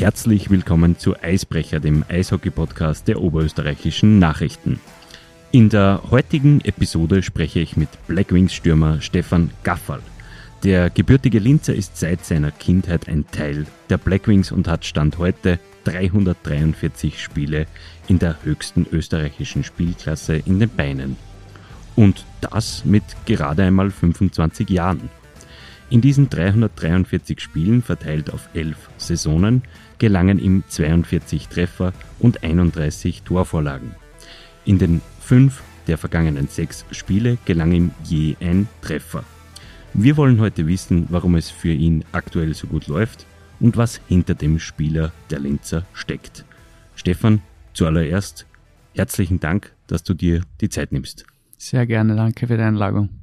Herzlich willkommen zu Eisbrecher, dem Eishockey-Podcast der oberösterreichischen Nachrichten. In der heutigen Episode spreche ich mit Blackwings-Stürmer Stefan Gaffal. Der gebürtige Linzer ist seit seiner Kindheit ein Teil der Blackwings und hat Stand heute 343 Spiele in der höchsten österreichischen Spielklasse in den Beinen. Und das mit gerade einmal 25 Jahren. In diesen 343 Spielen, verteilt auf 11 Saisonen, gelangen ihm 42 Treffer und 31 Torvorlagen. In den fünf der vergangenen sechs Spiele gelang ihm je ein Treffer. Wir wollen heute wissen, warum es für ihn aktuell so gut läuft und was hinter dem Spieler der Linzer steckt. Stefan, zuallererst herzlichen Dank, dass du dir die Zeit nimmst. Sehr gerne, danke für die Einladung.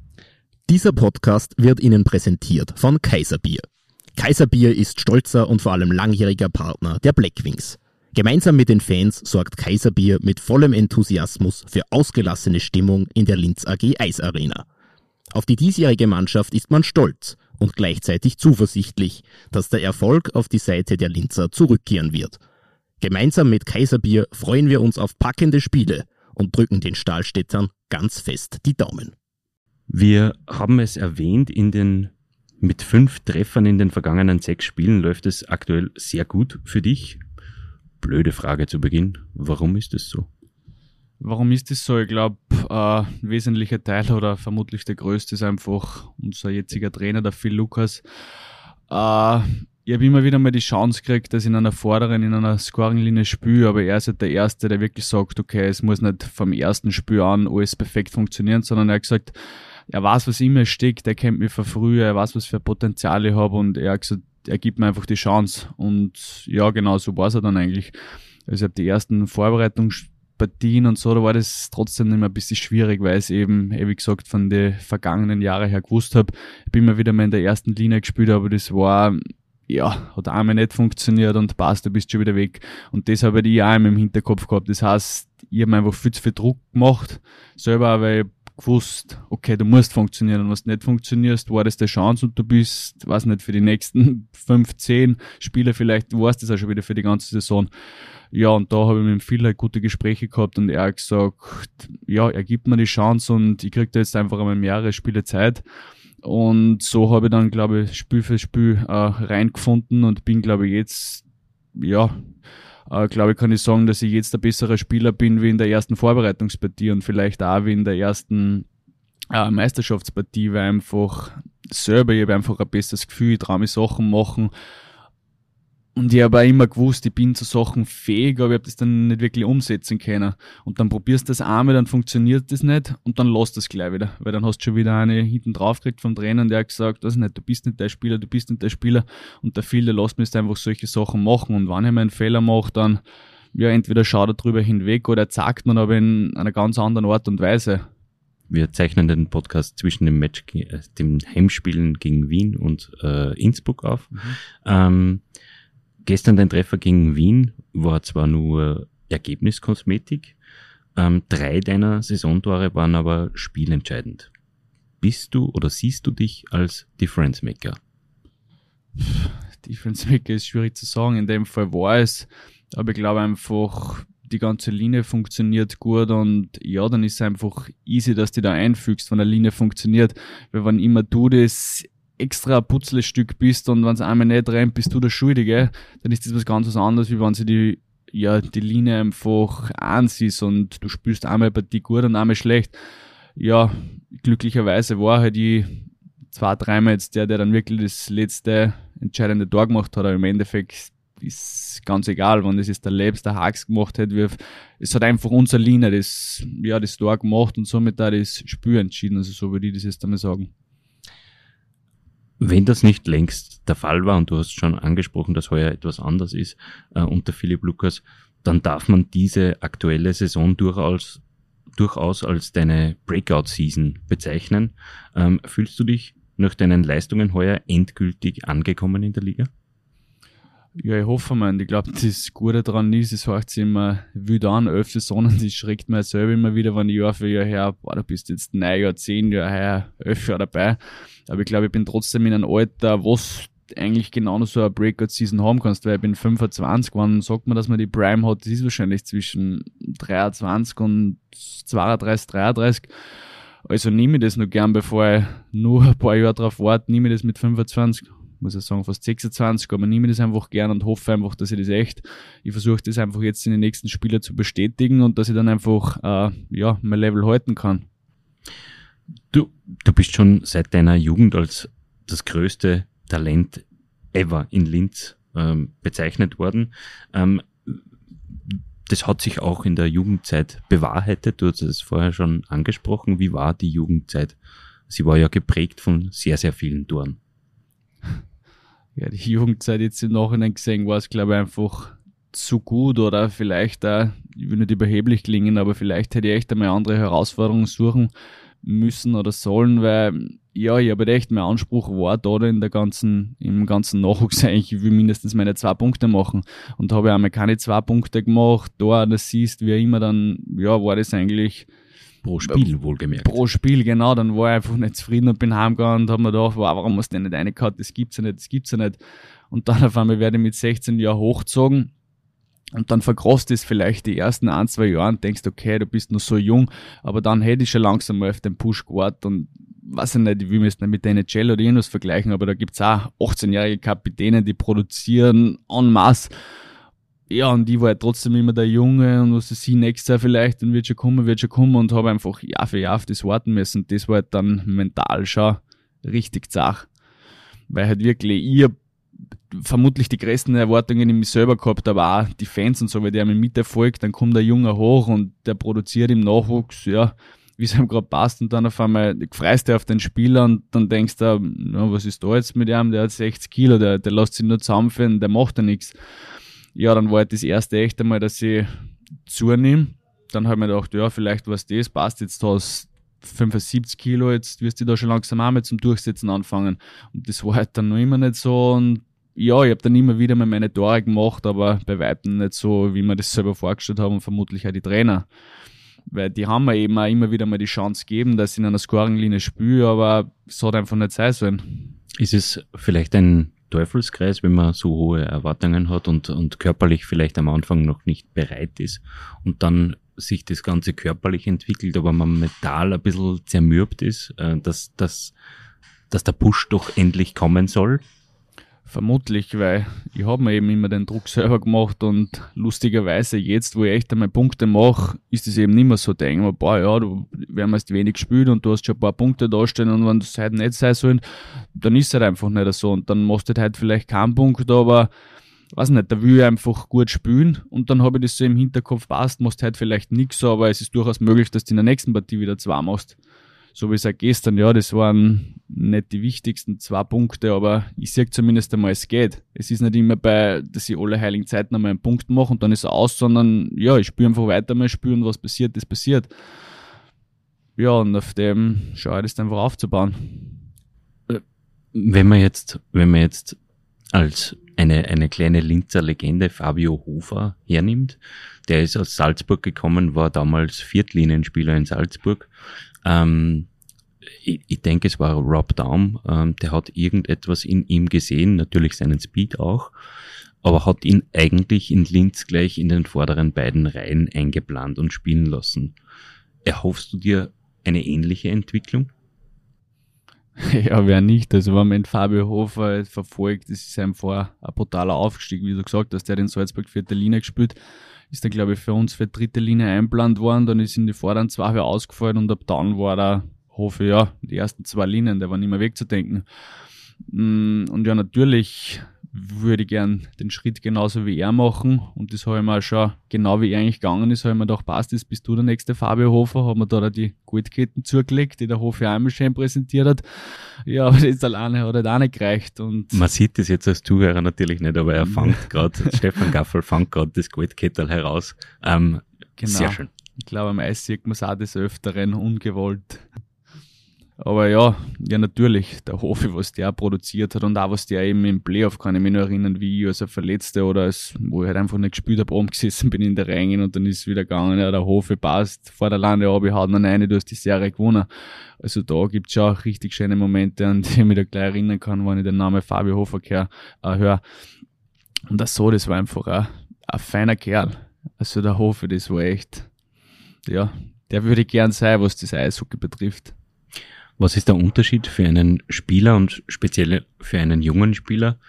Dieser Podcast wird Ihnen präsentiert von Kaiserbier. Kaiserbier ist stolzer und vor allem langjähriger Partner der Blackwings. Gemeinsam mit den Fans sorgt Kaiserbier mit vollem Enthusiasmus für ausgelassene Stimmung in der Linz AG Eisarena. Auf die diesjährige Mannschaft ist man stolz und gleichzeitig zuversichtlich, dass der Erfolg auf die Seite der Linzer zurückkehren wird. Gemeinsam mit Kaiserbier freuen wir uns auf packende Spiele und drücken den Stahlstädtern ganz fest die Daumen. Wir haben es erwähnt, in den mit fünf Treffern in den vergangenen sechs Spielen läuft es aktuell sehr gut für dich. Blöde Frage zu Beginn. Warum ist es so? Warum ist es so? Ich glaube, äh, wesentlicher Teil oder vermutlich der größte ist einfach unser jetziger Trainer, der Phil Lukas. Äh, ich habe immer wieder mal die Chance gekriegt, dass ich in einer vorderen, in einer Scoring-Linie spüre, aber er ist halt der Erste, der wirklich sagt, okay, es muss nicht vom ersten Spiel an alles perfekt funktionieren, sondern er hat gesagt, er weiß, was in mir steckt, er kennt mich von früher, er weiß, was für Potenzial ich habe und er hat gesagt, er gibt mir einfach die Chance. Und ja, genau so war es dann eigentlich. Also ich habe die ersten Vorbereitungspartien und so, da war das trotzdem immer ein bisschen schwierig, weil ich eben, wie gesagt, von den vergangenen Jahren her gewusst habe. Ich bin immer wieder mal in der ersten Linie gespielt, aber das war ja, hat einmal nicht funktioniert und passt, du bist schon wieder weg. Und das habe ich auch immer im Hinterkopf gehabt. Das heißt, ich habe einfach viel zu viel Druck gemacht, selber, weil ich gewusst, okay, du musst funktionieren und was nicht funktionierst, war das der Chance und du bist, weiß nicht, für die nächsten fünf, zehn Spiele vielleicht, du warst das auch schon wieder für die ganze Saison. Ja, und da habe ich mit halt gute Gespräche gehabt und er hat gesagt, ja, er gibt mir die Chance und ich krieg da jetzt einfach einmal mehrere Spiele Zeit. Und so habe ich dann, glaube ich, Spiel für Spiel äh, reingefunden und bin, glaube ich, jetzt, ja, äh, glaube ich, kann ich sagen, dass ich jetzt der bessere Spieler bin wie in der ersten Vorbereitungspartie und vielleicht auch wie in der ersten äh, Meisterschaftspartie, weil einfach selber, ich habe einfach ein besseres Gefühl, ich traue mich Sachen machen und ich habe auch immer gewusst, ich bin zu Sachen fähig, aber ich habe das dann nicht wirklich umsetzen können. Und dann probierst du das einmal, dann funktioniert das nicht und dann lässt das gleich wieder. Weil dann hast du schon wieder eine hinten drauf gekriegt vom Trainer, der hat gesagt, das nicht, du bist nicht der Spieler, du bist nicht der Spieler. Und der Phil, der lässt mich einfach solche Sachen machen. Und wenn ich mal einen Fehler mache, dann, ja, entweder schaut er drüber hinweg oder er zeigt mir aber in einer ganz anderen Art und Weise. Wir zeichnen den Podcast zwischen dem Match, äh, dem Heimspielen gegen Wien und äh, Innsbruck auf. Mhm. Ähm, Gestern dein Treffer gegen Wien war zwar nur Ergebniskosmetik, ähm, drei deiner Saisontore waren aber spielentscheidend. Bist du oder siehst du dich als Difference Maker? Difference Maker ist schwierig zu sagen. In dem Fall war es, aber ich glaube einfach, die ganze Linie funktioniert gut und ja, dann ist es einfach easy, dass du da einfügst, wenn eine Linie funktioniert. Weil wenn immer du das extra Putzlestück bist und wenn es einmal nicht rennt, bist du der Schuldige, dann ist das was ganz anderes, wie wenn sie die, ja, die Linie einfach ansiehst und du spürst einmal bei dir gut und einmal schlecht. Ja, glücklicherweise war halt die zwei, dreimal jetzt der, der dann wirklich das letzte entscheidende Tor gemacht hat, aber im Endeffekt ist ganz egal, wenn das ist der Lebs, der Hax gemacht hat, wir, es hat einfach unser Linie das, ja, das Tor gemacht und somit da das Spiel entschieden, also so würde ich das jetzt einmal sagen. Wenn das nicht längst der Fall war, und du hast schon angesprochen, dass heuer etwas anders ist äh, unter Philipp Lukas, dann darf man diese aktuelle Saison durchaus, durchaus als deine Breakout-Season bezeichnen. Ähm, fühlst du dich nach deinen Leistungen heuer endgültig angekommen in der Liga? Ja, ich hoffe mal. Ich glaube, das Gute daran ist, es hört sich immer wieder an, elf Saisonen, das schreckt mir selber immer wieder, wenn ich Jahr für Jahr her, boah, du bist jetzt neun Jahre, zehn Jahre her, elf Jahre dabei. Aber ich glaube, ich bin trotzdem in einem Alter, was eigentlich genau noch so eine Breakout-Season haben kannst, weil ich bin 25, wann sagt man, dass man die Prime hat, das ist wahrscheinlich zwischen 23 und 32, 33. Also nehme ich das noch gern, bevor ich nur ein paar Jahre drauf warte, nehme ich das mit 25, muss ich sagen, fast 26, aber nehme das einfach gern und hoffe einfach, dass ich das echt, ich versuche das einfach jetzt in den nächsten Spielen zu bestätigen und dass ich dann einfach, äh, ja, mein Level halten kann. Du, du bist schon seit deiner Jugend als das größte Talent ever in Linz ähm, bezeichnet worden. Ähm, das hat sich auch in der Jugendzeit bewahrheitet. Du hast es vorher schon angesprochen. Wie war die Jugendzeit? Sie war ja geprägt von sehr, sehr vielen Toren. Ja, die Jugendzeit jetzt im Nachhinein gesehen war es, glaube ich, einfach zu gut oder vielleicht auch, ich will nicht überheblich klingen, aber vielleicht hätte ich echt einmal andere Herausforderungen suchen müssen oder sollen, weil ja, ich habe halt echt, mein Anspruch war da in der ganzen, im ganzen Nachwuchs eigentlich, ich will mindestens meine zwei Punkte machen. Und habe einmal keine zwei Punkte gemacht, da das siehst, wie immer, dann, ja, war das eigentlich, Pro Spiel, wohlgemerkt. Pro Spiel, genau. Dann war ich einfach nicht zufrieden und bin heimgegangen und habe mir gedacht, wow, warum hast du denn nicht eine gehabt? Das gibt's ja nicht, das gibt's ja nicht. Und dann auf einmal werde ich mit 16 Jahren hochgezogen und dann verkrosst es vielleicht die ersten ein, zwei Jahre und denkst, okay, du bist noch so jung, aber dann hätte ich schon langsam mal auf den Push gewartet und weiß ich nicht, ich will mich nicht mit der NHL oder irgendwas vergleichen, aber da gibt's auch 18-jährige Kapitäne, die produzieren en masse. Ja, und ich war halt trotzdem immer der Junge und was ich nächstes Jahr vielleicht, dann wird schon kommen, wird schon kommen und habe einfach Jahr für Jahr auf das warten müssen. Das war halt dann mental schon richtig zach. Weil halt wirklich, ich vermutlich die größten Erwartungen in mich selber gehabt, aber auch die Fans und so, weil der mir miterfolgt, dann kommt der Junge hoch und der produziert im Nachwuchs, ja, wie es ihm gerade passt und dann auf einmal freust du auf den Spieler und dann denkst du, na, was ist da jetzt mit ihm, der hat 60 Kilo, der, der lässt sich nur zusammenführen, der macht ja nichts. Ja, dann war halt das erste echt einmal, dass ich zunehme. Dann habe ich mir gedacht, ja, vielleicht was das, passt jetzt hast 75 Kilo, jetzt wirst du da schon langsam auch mal zum Durchsetzen anfangen. Und das war halt dann noch immer nicht so und ja, ich habe dann immer wieder mal meine Tore gemacht, aber bei weitem nicht so, wie wir das selber vorgestellt haben und vermutlich auch die Trainer. Weil die haben mir eben auch immer wieder mal die Chance gegeben, dass ich in einer Scoring-Linie spiele, aber es hat einfach nicht sein sollen. Ist es vielleicht ein Teufelskreis, wenn man so hohe Erwartungen hat und, und körperlich vielleicht am Anfang noch nicht bereit ist und dann sich das Ganze körperlich entwickelt, aber man mental ein bisschen zermürbt ist, äh, dass, dass, dass der Push doch endlich kommen soll? Vermutlich, weil ich habe mir eben immer den Druck selber gemacht und lustigerweise jetzt, wo ich echt einmal Punkte mache, ist es eben nicht mehr so. Denken wir, boah, ja, du, wir haben erst wenig gespielt und du hast schon ein paar Punkte dastehen und wenn das halt nicht sein sollen, dann ist es halt einfach nicht so und dann machst du halt vielleicht keinen Punkt, aber weiß nicht, da will ich einfach gut spielen und dann habe ich das so im Hinterkopf passt, machst halt vielleicht nichts, aber es ist durchaus möglich, dass du in der nächsten Partie wieder zwei machst so wie es auch gestern, ja, das waren nicht die wichtigsten zwei Punkte, aber ich sehe zumindest einmal, es geht. Es ist nicht immer bei, dass ich alle heiligen Zeiten einmal einen Punkt mache und dann ist er aus, sondern ja, ich spüre einfach weiter mal spüren, was passiert, das passiert. Ja, und auf dem schaue ich das einfach aufzubauen. Wenn man jetzt, wenn man jetzt als eine, eine kleine Linzer Legende Fabio Hofer hernimmt, der ist aus Salzburg gekommen, war damals Viertlinienspieler in Salzburg, ähm, ich, ich denke, es war Rob Daum, ähm, der hat irgendetwas in ihm gesehen, natürlich seinen Speed auch, aber hat ihn eigentlich in Linz gleich in den vorderen beiden Reihen eingeplant und spielen lassen. Erhoffst du dir eine ähnliche Entwicklung? Ja, wer nicht. Also wenn man Fabio Hofer verfolgt, ist einfach ein brutaler Aufstieg, wie du gesagt hast, der in Salzburg vierte Linie gespielt ist dann, glaube ich, für uns für dritte Linie einplant worden. Dann ist in die vorderen zwei wieder ausgefallen und ab dann war da, hoffe ich, ja, die ersten zwei Linien, der war nicht mehr wegzudenken. Mm, und ja, natürlich würde gern den Schritt genauso wie er machen. Und das habe ich mir auch schon, genau wie er eigentlich gegangen ist, habe ich mir gedacht, passt, das bist du der nächste Fabio Hofer. Haben wir da die Goldketten zugelegt, die der Hof ja einmal schön präsentiert hat. Ja, aber das alleine hat halt auch nicht gereicht. Und Man sieht das jetzt als Zuhörer natürlich nicht, aber er fängt gerade, Stefan Gaffel fängt gerade das Goldkettel heraus. Ähm, genau. Sehr schön. Ich glaube, am Eis sieht man es auch des Öfteren ungewollt. Aber ja, ja natürlich, der Hofi, was der produziert hat und auch was der eben im Playoff, kann ich mich noch erinnern, wie ich als ein Verletzter oder als, wo ich halt einfach nicht gespielt habe, oben gesessen bin in der Rängen und dann ist es wieder gegangen, ja, der Hofi passt, vor der Lande ab, ich haut noch eine, du hast die Serie gewonnen. Also da gibt's schon auch richtig schöne Momente, an die ich mich da gleich erinnern kann, wenn ich den Namen Fabio Hofer äh, höre. Und das so, das war einfach ein, ein feiner Kerl. Also der Hofi, das war echt, ja, der würde gern sein, was das Eishockey betrifft. Was ist der Unterschied für einen Spieler und speziell für einen jungen Spieler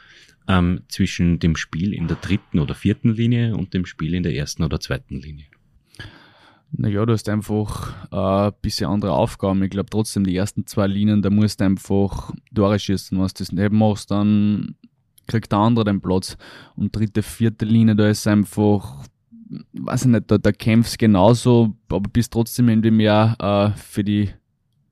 ähm, zwischen dem Spiel in der dritten oder vierten Linie und dem Spiel in der ersten oder zweiten Linie? Naja, du hast einfach äh, ein bisschen andere Aufgaben. Ich glaube trotzdem, die ersten zwei Linien, da musst du einfach Tore schießen. Wenn du das nicht machst, dann kriegt der andere den Platz. Und dritte, vierte Linie, da ist einfach, weiß ich nicht, da, da kämpfst genauso, aber bist trotzdem irgendwie mehr äh, für die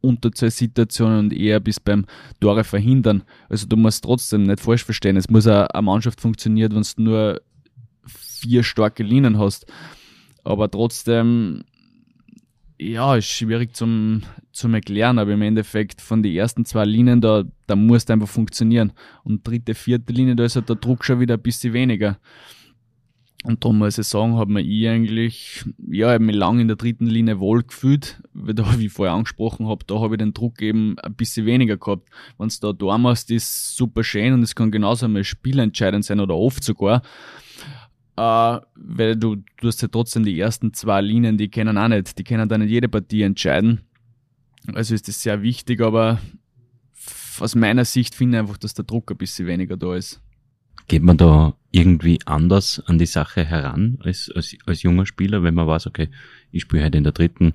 Unterzahlsituationen und eher bis beim Tore verhindern. Also du musst trotzdem nicht falsch verstehen. Es muss eine, Mannschaft funktionieren, wenn du nur vier starke Linien hast. Aber trotzdem, ja, ist schwierig zum, zum erklären, aber im Endeffekt von den ersten zwei Linien, da, da muss es einfach funktionieren. Und dritte, vierte Linie, da ist halt der Druck schon wieder ein bisschen weniger. Und darum muss ich sagen, hat mir ich eigentlich, ja, ich habe mich lange in der dritten Linie wohl gefühlt, da, wie ich vorher angesprochen habe, da habe ich den Druck eben ein bisschen weniger gehabt. Wenn du da da machst, ist super schön und es kann genauso einmal spielentscheidend sein oder oft sogar. Äh, weil du, du hast ja trotzdem die ersten zwei Linien, die kennen auch nicht, die können dann nicht jede Partie entscheiden. Also ist das sehr wichtig, aber aus meiner Sicht finde ich einfach, dass der Druck ein bisschen weniger da ist. Geht man da irgendwie anders an die Sache heran als, als, als junger Spieler, wenn man weiß, okay, ich spiele halt in der dritten,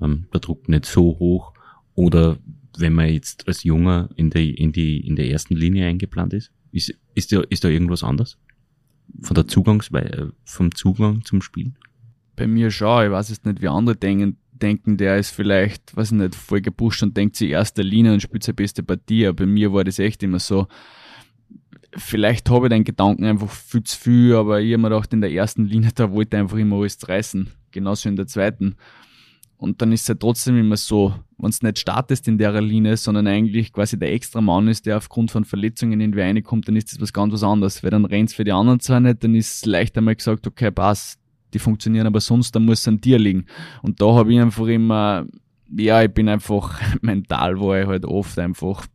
ähm, der Druck nicht so hoch, oder wenn man jetzt als Junger in, der in, die, in der ersten Linie eingeplant ist? Ist, ist, da, ist da irgendwas anders? Von der Zugangsweise, vom Zugang zum Spiel? Bei mir schon, ich weiß jetzt nicht, wie andere denken, denken, der ist vielleicht, weiß ich nicht, voll gepusht und denkt sich erster Linie und spielt seine beste Partie. Aber bei mir war das echt immer so, vielleicht habe ich den Gedanken einfach viel zu viel, aber ich habe mir gedacht, in der ersten Linie, da wollte ich einfach immer alles reißen. Genauso in der zweiten. Und dann ist es ja trotzdem immer so, wenn du nicht startest in der Linie, sondern eigentlich quasi der extra Mann ist, der aufgrund von Verletzungen in die reinkommt, dann ist das was ganz was anderes. Weil dann rennt für die anderen zwar nicht, dann ist es leicht einmal gesagt, okay, pass, die funktionieren aber sonst, dann muss es an dir liegen. Und da habe ich einfach immer, ja, ich bin einfach mental, war ich halt oft einfach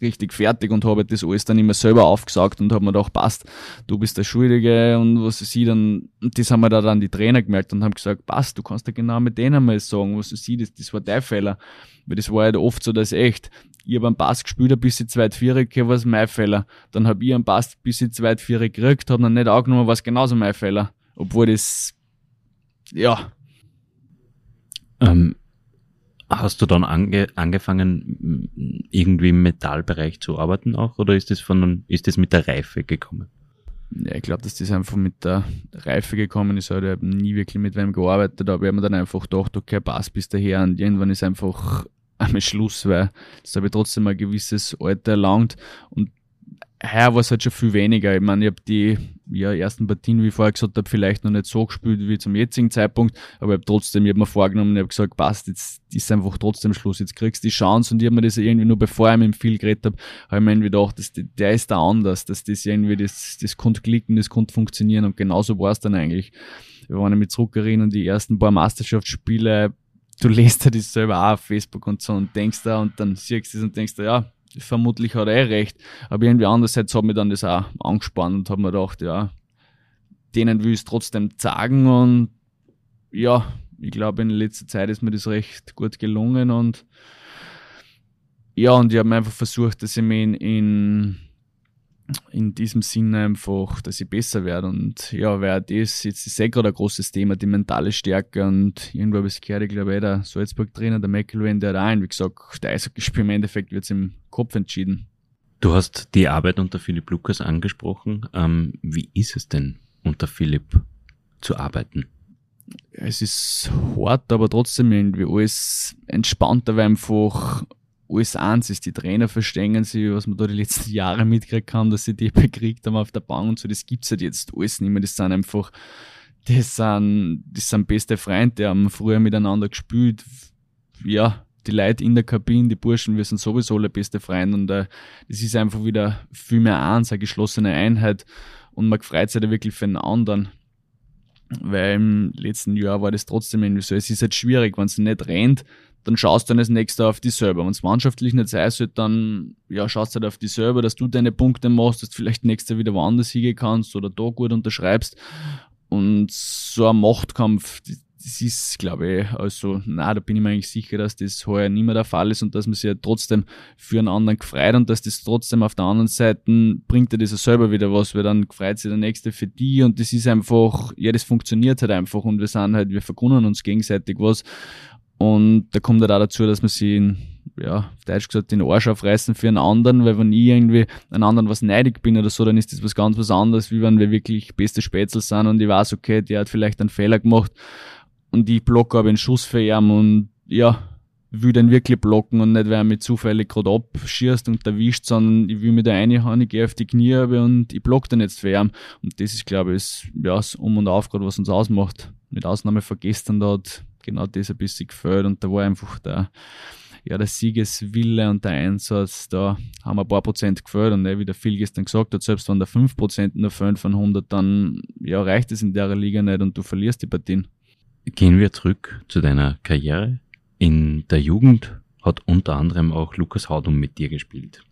richtig fertig und habe das alles dann immer selber aufgesagt und habe mir gedacht, passt, du bist der Schuldige und was sie dann, das haben wir da dann die Trainer gemerkt und haben gesagt, passt, du kannst ja genau mit denen mal sagen, was siehst, das, das war dein Fehler. Weil das war halt oft so, dass echt, ich habe einen Pass gespielt, ein bisschen zweitvierig, war es mein Fehler. Dann habe ich einen Pass ein bisschen zweitvierig gekriegt, habe dann nicht angenommen, war es genauso mein Fehler. Obwohl das, ja. Ähm, Hast du dann ange angefangen, irgendwie im Metallbereich zu arbeiten auch, oder ist das von, ist das mit der Reife gekommen? Ja, ich glaube, dass das einfach mit der Reife gekommen ist. Also ich habe nie wirklich mit wem gearbeitet, aber ich habe mir dann einfach gedacht, okay, pass bis daher und irgendwann ist einfach einmal Schluss, weil das habe ich trotzdem ein gewisses Alter erlangt und heuer war es halt schon viel weniger. Ich meine, ich habe die ja, ersten Partien, wie ich vorher gesagt habe, vielleicht noch nicht so gespielt wie zum jetzigen Zeitpunkt, aber ich habe trotzdem, ich habe mir vorgenommen, ich habe gesagt, passt, jetzt ist einfach trotzdem Schluss, jetzt kriegst du die Chance und ich habe mir das irgendwie nur bevor ich mit dem viel geredet habe, habe ich mir irgendwie gedacht, dass der ist da anders, dass das irgendwie, das, das konnte klicken, das konnte funktionieren und genauso war es dann eigentlich. Wir waren mit zurückerinnern, die ersten paar Meisterschaftsspiele, du lest ja das selber auch auf Facebook und so und denkst da und dann siehst du es und denkst da, ja, vermutlich hat er eh recht. Aber irgendwie andererseits hat mich dann das auch angespannt und habe mir gedacht, ja, denen will ich es trotzdem zeigen und ja, ich glaube in letzter Zeit ist mir das recht gut gelungen und ja, und ich habe einfach versucht, dass ich mich in, in in diesem Sinne einfach, dass ich besser werde. Und ja, weil das jetzt ist eh gerade ein großes Thema, die mentale Stärke. Und irgendwo habe ich gehört, ich glaube, eh der Salzburg-Trainer, der McElwain, der hat auch wie gesagt, der Eishockeyspiel im Endeffekt wird es im Kopf entschieden. Du hast die Arbeit unter Philipp Lukas angesprochen. Ähm, wie ist es denn unter Philipp zu arbeiten? Es ist hart, aber trotzdem irgendwie alles entspannter, weil einfach alles eins ist. Die Trainer verstehen sie, was man da die letzten Jahre mitgekriegt haben, dass sie die bekriegt haben auf der Bank und so. Das gibt's halt jetzt alles nicht mehr. Das sind einfach, das sind, das sind beste Freunde, die haben früher miteinander gespielt. Ja, die Leute in der Kabine, die Burschen, wir sind sowieso alle beste Freunde und äh, das ist einfach wieder viel mehr eins, eine geschlossene Einheit und man freut sich da wirklich für den anderen. Weil im letzten Jahr war das trotzdem irgendwie so. Es ist halt schwierig, wenn es nicht rennt, dann schaust du dann das nächste auf die selber. Wenn es mannschaftlich nicht sein soll, dann ja, schaust du halt auf die selber, dass du deine Punkte machst, dass du vielleicht nächstes wieder woanders hingehen kannst oder da gut unterschreibst. Und so ein Machtkampf, das ist, glaube ich, also, na, da bin ich mir eigentlich sicher, dass das heuer nicht mehr der Fall ist und dass man sich ja trotzdem für einen anderen gefreut und dass das trotzdem auf der anderen Seite bringt dir das ja selber wieder was, weil dann freut sich der Nächste für die und das ist einfach, ja, das funktioniert halt einfach und wir sind halt, wir vergründen uns gegenseitig was und da kommt halt auch dazu, dass man sich in, ja, auf Deutsch gesagt, den Arsch aufreißen für einen anderen, weil wenn ich irgendwie einen anderen was neidig bin oder so, dann ist das was ganz was anderes, wie wenn wir wirklich beste Spätzle sind und ich weiß, okay, der hat vielleicht einen Fehler gemacht und ich blocke aber einen Schuss für ihn und ja, will den wirklich blocken und nicht, weil er mich zufällig gerade abschießt und erwischt, sondern ich will mit der eine Hand, ich gehe auf die Knie und ich block den jetzt für ihn. Und das ist, glaube ich, ja, das Um und Auf gerade, was uns ausmacht. Mit Ausnahme von gestern, da hat genau das ein bisschen gefällt und da war einfach der, ja, der Siegeswille und der Einsatz, da haben ein paar Prozent gefällt und wie der Phil gestern gesagt hat, selbst wenn der 5 Prozent nur fehlen von 100, dann ja, reicht es in der Liga nicht und du verlierst die Partien. Gehen wir zurück zu deiner Karriere. In der Jugend hat unter anderem auch Lukas Haudum mit dir gespielt.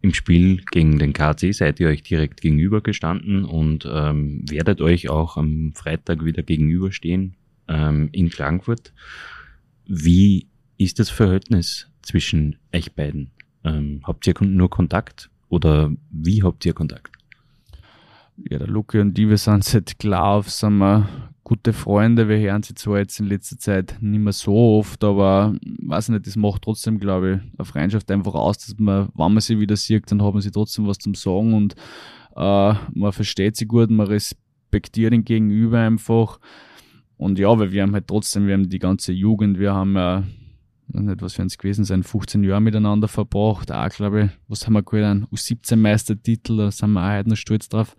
Im Spiel gegen den KC seid ihr euch direkt gegenüber gestanden und ähm, werdet euch auch am Freitag wieder gegenüberstehen ähm, in Klagenfurt. Wie ist das Verhältnis zwischen euch beiden? Ähm, habt ihr nur Kontakt oder wie habt ihr Kontakt? Ja, der Luke und die, wir sind seit klar auf, sind wir gute Freunde. Wir hören sie zwar jetzt in letzter Zeit nicht mehr so oft, aber weiß nicht, das macht trotzdem, glaube ich, eine Freundschaft einfach aus, dass man, wenn man sie wieder sieht, dann hat man sie trotzdem was zum Sagen und äh, man versteht sie gut, man respektiert ihn gegenüber einfach. Und ja, weil wir haben halt trotzdem, wir haben die ganze Jugend, wir haben ja, nicht was für uns gewesen sein, 15 Jahre miteinander verbracht. Auch, glaube ich, was haben wir geholt? Ein U17-Meistertitel, da sind wir auch heute noch stolz drauf.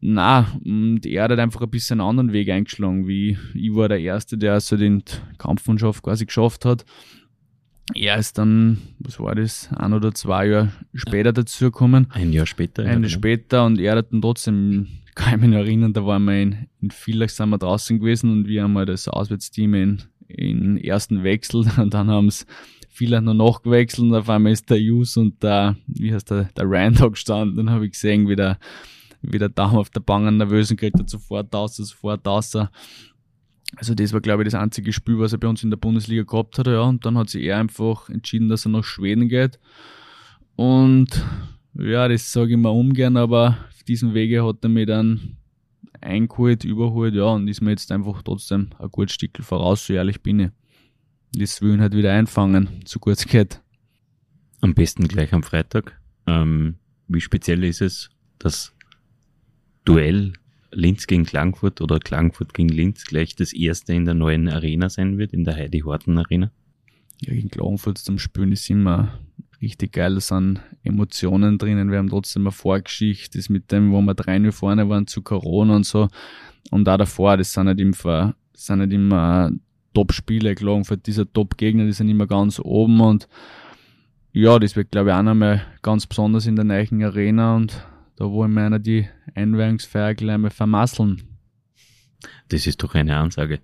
Na, und er hat halt einfach ein bisschen einen anderen Weg eingeschlagen, wie ich war der Erste, der so den Kampfmannschaft quasi geschafft hat. Er ist dann, was war das, ein oder zwei Jahre später dazugekommen. Ein Jahr später. Ein Jahr ja, später und er hat dann trotzdem kann ich mich noch erinnern, da waren wir in, in Villach sind wir draußen gewesen und wir haben halt das Auswärtsteam in, in ersten Wechsel und dann haben es Villach noch nachgewechselt und auf einmal ist der Jus und der, wie heißt der, der Randog gestanden und habe ich gesehen, wie der, wie der Daumen auf der Bank nervös und kriegt er sofort aus, sofort aus. Also das war, glaube ich, das einzige Spiel, was er bei uns in der Bundesliga gehabt hat, ja. Und dann hat sich er einfach entschieden, dass er nach Schweden geht. Und ja, das sage ich mal ungern, aber diesen Wege hat er mich dann eingeholt, überholt, ja, und ist mir jetzt einfach trotzdem ein gutes Stück voraus, so ehrlich bin ich. Das will ich halt wieder einfangen, gut es geht. Am besten gleich am Freitag. Ähm, wie speziell ist es, das Duell Linz gegen Klagenfurt oder Klagenfurt gegen Linz gleich das erste in der neuen Arena sein wird, in der Heidi Horten Arena? Ja, gegen Klagenfurt zum Spielen ist immer richtig geil. Da sind Emotionen drinnen. Wir haben trotzdem eine Vorgeschichte, das mit dem, wo wir drei Uhr vorne waren zu Corona und so. Und da davor, das sind nicht immer, das sind nicht immer Top-Spiele für dieser Top-Gegner, die sind immer ganz oben und ja, das wird glaube ich auch nochmal ganz besonders in der neuen Arena und da wollen wir einer die Einweihungsfeier gleich mal vermasseln. Das ist doch eine Ansage.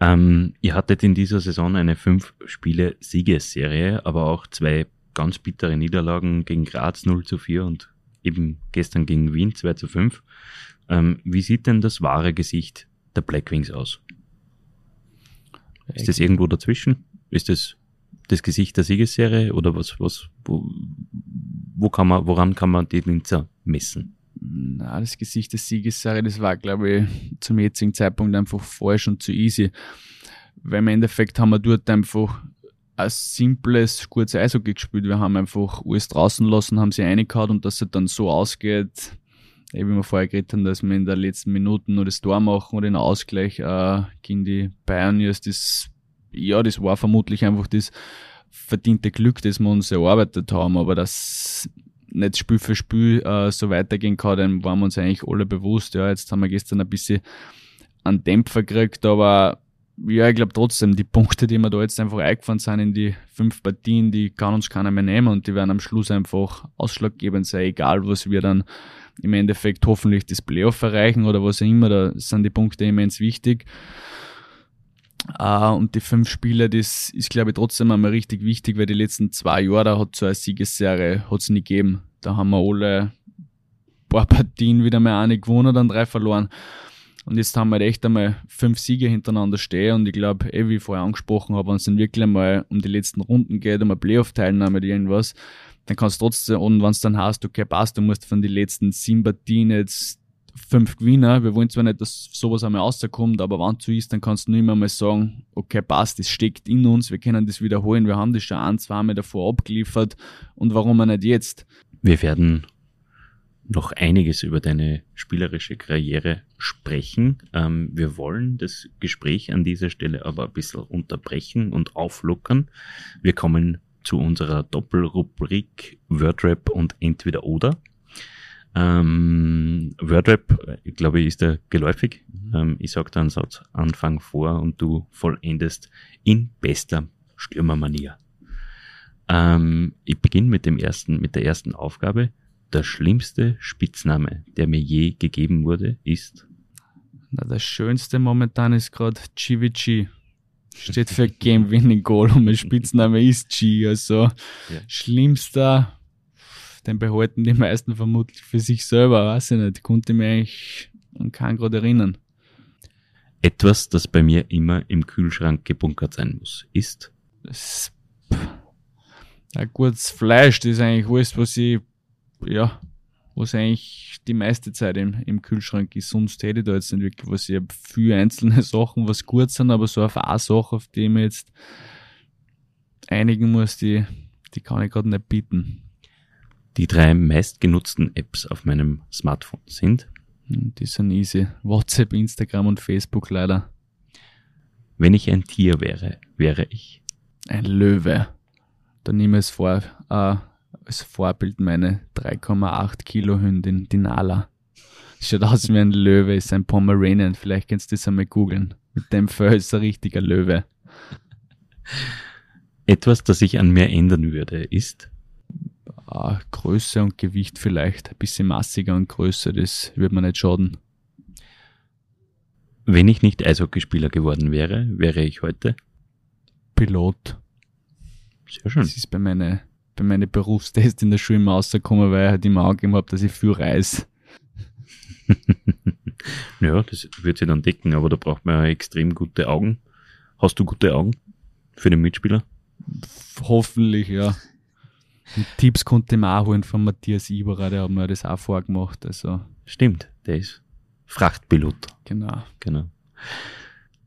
Ähm, ihr hattet in dieser Saison eine fünf Spiele Siegesserie, aber auch zwei ganz bittere Niederlagen gegen Graz 0 zu 4 und eben gestern gegen Wien 2 zu 5. Ähm, wie sieht denn das wahre Gesicht der Blackwings aus? Ist das irgendwo dazwischen? Ist das das Gesicht der Siegesserie oder was, was, wo, wo kann man, woran kann man die Linzer messen? Na, das Gesicht der Siegesserie, das war, glaube ich, zum jetzigen Zeitpunkt einfach falsch und zu easy. Weil im Endeffekt haben wir dort einfach ein simples, gutes Eishockey gespielt. Wir haben einfach alles draußen lassen, haben sie reingehauen und dass es dann so ausgeht, wie wir vorher geredet haben, dass wir in der letzten Minute nur das Tor machen oder den Ausgleich äh, gegen die Pioneers, das, ja, das war vermutlich einfach das verdiente Glück, das wir uns erarbeitet haben, aber das nicht Spiel für Spiel äh, so weitergehen kann, dann waren wir uns eigentlich alle bewusst, ja, jetzt haben wir gestern ein bisschen einen Dämpfer gekriegt, aber ja, ich glaube trotzdem, die Punkte, die wir da jetzt einfach eingefahren sind in die fünf Partien, die kann uns keiner mehr nehmen und die werden am Schluss einfach ausschlaggebend sein, egal was wir dann im Endeffekt hoffentlich das Playoff erreichen oder was auch immer, da sind die Punkte immens wichtig. Uh, und die fünf Spiele, das ist, glaube ich, trotzdem einmal richtig wichtig, weil die letzten zwei Jahre, da hat so eine Siegesserie, hat's nicht gegeben. Da haben wir alle paar Partien wieder mal eine gewonnen, dann drei verloren. Und jetzt haben wir echt einmal fünf Siege hintereinander stehen und ich glaube, eh, wie ich vorher angesprochen habe, wenn es dann wirklich einmal um die letzten Runden geht, um eine Playoff-Teilnahme oder irgendwas, dann kannst du trotzdem, und wenn es dann heißt, okay, passt, du musst von den letzten sieben Partien jetzt fünf Gewinner. Wir wollen zwar nicht, dass sowas einmal rauskommt, aber wenn es so ist, dann kannst du nicht mehr mal sagen, okay, passt, das steckt in uns, wir können das wiederholen, wir haben das schon ein, zwei Mal davor abgeliefert und warum nicht jetzt? Wir werden noch einiges über deine spielerische Karriere sprechen. Ähm, wir wollen das Gespräch an dieser Stelle aber ein bisschen unterbrechen und auflockern. Wir kommen zu unserer Doppelrubrik Wordrap und Entweder oder. Ähm, Wordrap, glaube ich, ist da geläufig. Mhm. Ähm, ich sage dann Satz Anfang vor und du vollendest in bester Stürmermanier. Ähm, ich beginne mit dem ersten, mit der ersten Aufgabe. Der schlimmste Spitzname, der mir je gegeben wurde, ist? Na, der schönste momentan ist gerade GVG. Steht für Game Winning Goal und mein Spitzname ist G. Also ja. schlimmster, den behalten die meisten vermutlich für sich selber, weiß ich nicht. Ich konnte mich eigentlich an keinen gerade erinnern. Etwas, das bei mir immer im Kühlschrank gebunkert sein muss, ist? Das, ein gutes Fleisch, das ist eigentlich alles, was ich ja, was eigentlich die meiste Zeit im, im Kühlschrank ist. Sonst hätte ich da jetzt nicht wirklich was. Ich habe viele einzelne Sachen, was gut sind, aber so auf eine Sache, auf die ich mir jetzt einigen muss, die, die kann ich gerade nicht bieten. Die drei meistgenutzten Apps auf meinem Smartphone sind? Hm, die sind easy. WhatsApp, Instagram und Facebook leider. Wenn ich ein Tier wäre, wäre ich? Ein Löwe. Dann nehme ich es vor, äh, als Vorbild meine 3,8 Kilo Hündin, die Nala. Schaut aus wie ein Löwe, ist ein Pomeranian. Vielleicht kannst du das einmal googeln. Mit dem Fell ist ein richtiger Löwe. Etwas, das sich an mir ändern würde, ist? Ah, Größe und Gewicht vielleicht. Ein bisschen massiger und größer, das würde mir nicht schaden. Wenn ich nicht Eishockeyspieler geworden wäre, wäre ich heute? Pilot. Sehr schön. Das ist bei meinen bei meinen Berufstests in der Schule immer rausgekommen, weil ich halt immer angegeben habe, dass ich viel reise. ja, das wird sich dann decken, aber da braucht man ja extrem gute Augen. Hast du gute Augen für den Mitspieler? Hoffentlich, ja. Und Tipps konnte ich mir auch holen von Matthias Iberer, der hat mir das auch vorgemacht. Also. Stimmt, der ist Frachtpilot. Genau. Genau.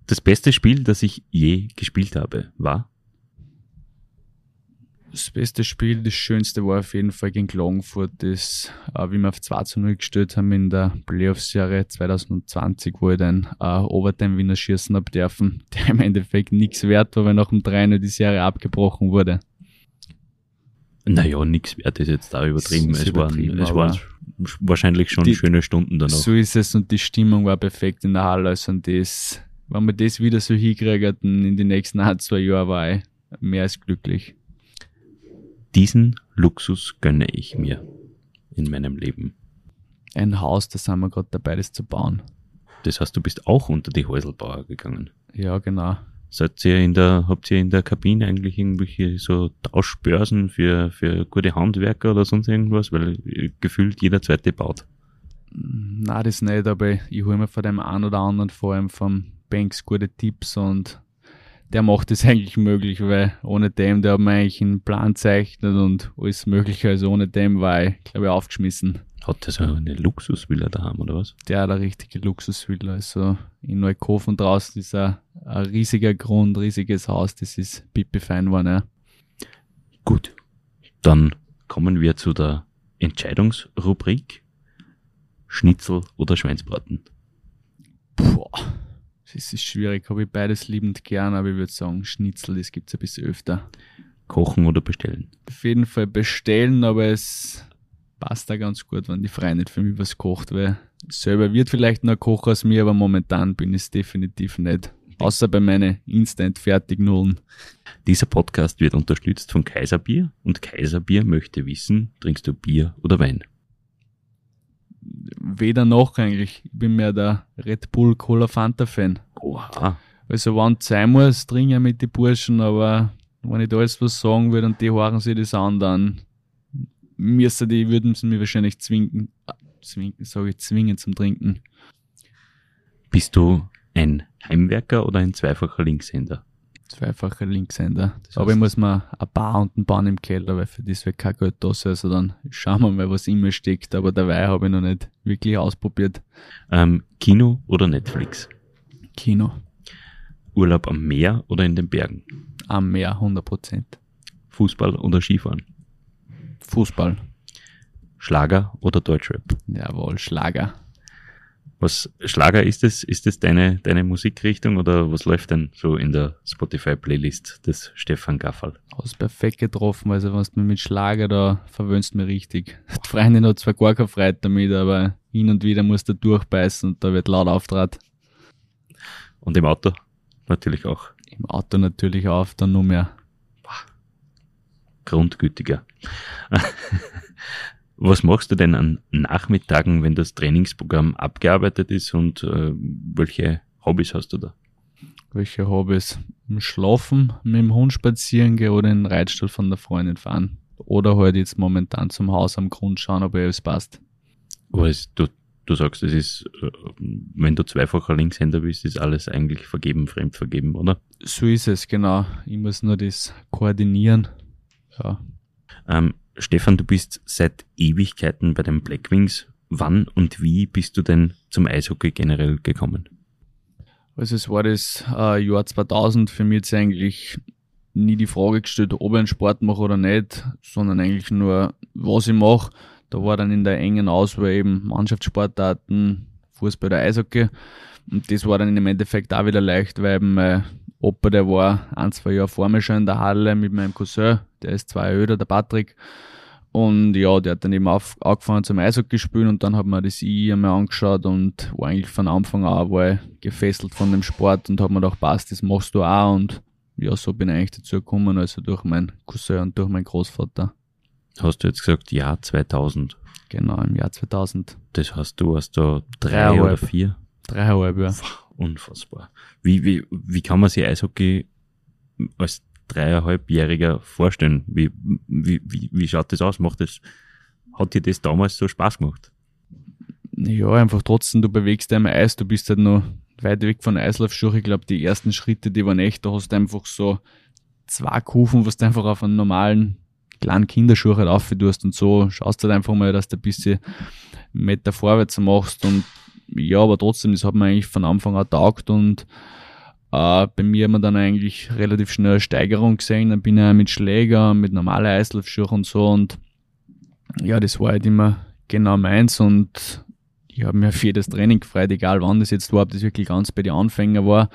Das beste Spiel, das ich je gespielt habe, war? das beste Spiel, das schönste war auf jeden Fall gegen Klagenfurt, das, äh, wie wir auf 2 zu 0 gestellt haben in der Playoffs-Serie 2020, wo ich dann äh, Overtime-Winner schießen hab dürfen, der im Endeffekt nichts wert war, weil nach dem 3 die Serie abgebrochen wurde. Naja, nichts wert ist jetzt da übertrieben. Es, übertrieben, waren, es waren wahrscheinlich schon die, schöne Stunden danach. So ist es und die Stimmung war perfekt in der Halle. Also das, wenn wir das wieder so hinkriegen in den nächsten ein, zwei Jahren, war ich mehr als glücklich. Diesen Luxus gönne ich mir in meinem Leben. Ein Haus, da sind wir gerade dabei, das zu bauen. Das heißt, du bist auch unter die Häuselbauer gegangen. Ja, genau. Seid ihr in der, habt ihr in der Kabine eigentlich irgendwelche so Tauschbörsen für, für gute Handwerker oder sonst irgendwas? Weil gefühlt jeder zweite baut. Na, das nicht, aber ich hole mir von dem einen oder anderen vor allem vom Banks gute Tipps und der macht es eigentlich möglich, weil ohne dem, der hat mir eigentlich einen Plan zeichnet und alles Mögliche. Also ohne dem war ich, glaube ich, aufgeschmissen. Hat der so eine Luxusvilla daheim oder was? Der hat eine richtige Luxusvilla. Also in Neukofen draußen ist ein, ein riesiger Grund, riesiges Haus. Das ist pipi fein geworden, ja. Gut. Dann kommen wir zu der Entscheidungsrubrik. Schnitzel oder Schweinsbraten? Boah. Es ist schwierig, habe ich beides liebend gern, aber ich würde sagen, Schnitzel, das gibt es ein bisschen öfter. Kochen oder bestellen? Auf jeden Fall bestellen, aber es passt da ganz gut, wenn die Frau nicht für mich was kocht, weil selber wird vielleicht noch Koch aus mir, aber momentan bin ich es definitiv nicht. Außer bei meinen Instant-Fertig-Nullen. Dieser Podcast wird unterstützt von Kaiserbier und Kaiserbier möchte wissen, trinkst du Bier oder Wein? Weder noch eigentlich. Ich bin mehr der Red Bull Cola Fanta Fan. Oha. Also wenn es sein muss, trinke ich mit den Burschen, aber wenn ich da jetzt was sagen würde und die hören sich das an, dann müssen die, würden sie mir wahrscheinlich zwingen, zwingen, sage ich, zwingen zum Trinken. Bist du ein Heimwerker oder ein zweifacher Linkshänder? Zweifacher Linkshänder. Das Aber ich heißt- muss mir ein Bar und ein Bahn im Keller, weil für das wird kein Geld da sein. Also dann schauen wir mal, was immer steckt. Aber dabei habe ich noch nicht wirklich ausprobiert. Ähm, Kino oder Netflix? Kino. Urlaub am Meer oder in den Bergen? Am Meer, 100 Prozent. Fußball oder Skifahren? Fußball. Schlager oder Deutschrap? Jawohl, Schlager. Was Schlager ist es? Ist es deine, deine Musikrichtung oder was läuft denn so in der Spotify-Playlist des Stefan Gaffal? Hast perfekt getroffen, also wenn du mich mit Schlager da verwöhnst mir richtig. Die Freundin hat zwar gar keine Freude damit, aber hin und wieder musst du durchbeißen und da wird laut auftrat. Und im Auto natürlich auch Im Auto natürlich auf, dann nur mehr. grundgütiger. Was machst du denn an Nachmittagen, wenn das Trainingsprogramm abgearbeitet ist und äh, welche Hobbys hast du da? Welche Hobbys? Im Schlafen, mit dem Hund spazieren gehen oder in den Reitstall von der Freundin fahren. Oder halt jetzt momentan zum Haus am Grund schauen, ob alles passt. Aber du, du sagst, es ist, äh, wenn du zweifacher Linkshänder bist, ist alles eigentlich vergeben, fremd vergeben, oder? So ist es, genau. Ich muss nur das koordinieren. Ja, Ähm, Stefan, du bist seit Ewigkeiten bei den Blackwings. Wann und wie bist du denn zum Eishockey generell gekommen? Also es war das äh, Jahr 2000 für mich jetzt eigentlich nie die Frage gestellt, ob ich einen Sport mache oder nicht, sondern eigentlich nur, was ich mache. Da war dann in der engen Auswahl eben Mannschaftssportarten, Fußball oder Eishockey. Und das war dann im Endeffekt auch wieder leicht, weil eben mein Opa, der war ein, zwei Jahre vor mir schon in der Halle mit meinem Cousin, der ist zwei Jahre älter, der Patrick. Und ja, der hat dann eben auf, angefangen zum Eishockey spielen und dann hat man das I einmal angeschaut und war eigentlich von Anfang an war ich gefesselt von dem Sport und hat mir gedacht, passt, das machst du auch und ja, so bin ich eigentlich dazu gekommen, also durch meinen Cousin und durch meinen Großvater. Hast du jetzt gesagt, Jahr 2000. Genau, im Jahr 2000. Das heißt, du hast da drei Dreieinhalb. oder vier. Dreieinhalb Jahre. Unfassbar. Wie, wie, wie kann man sich Eishockey als dreieinhalbjähriger vorstellen? Wie, wie, wie, wie schaut das aus? Macht das, hat dir das damals so Spaß gemacht? Ja, einfach trotzdem, du bewegst am Eis, du bist halt noch weit weg von Eislaufschuhe. Ich glaube, die ersten Schritte, die waren echt, da hast du einfach so zwei Kufen, was du einfach auf einen normalen kleinen Kinderschuh halt auftust und so schaust halt einfach mal, dass du ein bisschen Meter vorwärts machst und ja, aber trotzdem, das hat mir eigentlich von Anfang an taugt und äh, bei mir haben wir dann eigentlich relativ schnell eine Steigerung gesehen, dann bin ich mit Schläger, mit normalen Eislaufschuhen und so und ja, das war halt immer genau meins und ich habe mir für jedes Training gefreut, egal wann das jetzt war, ob das wirklich ganz bei den Anfängern war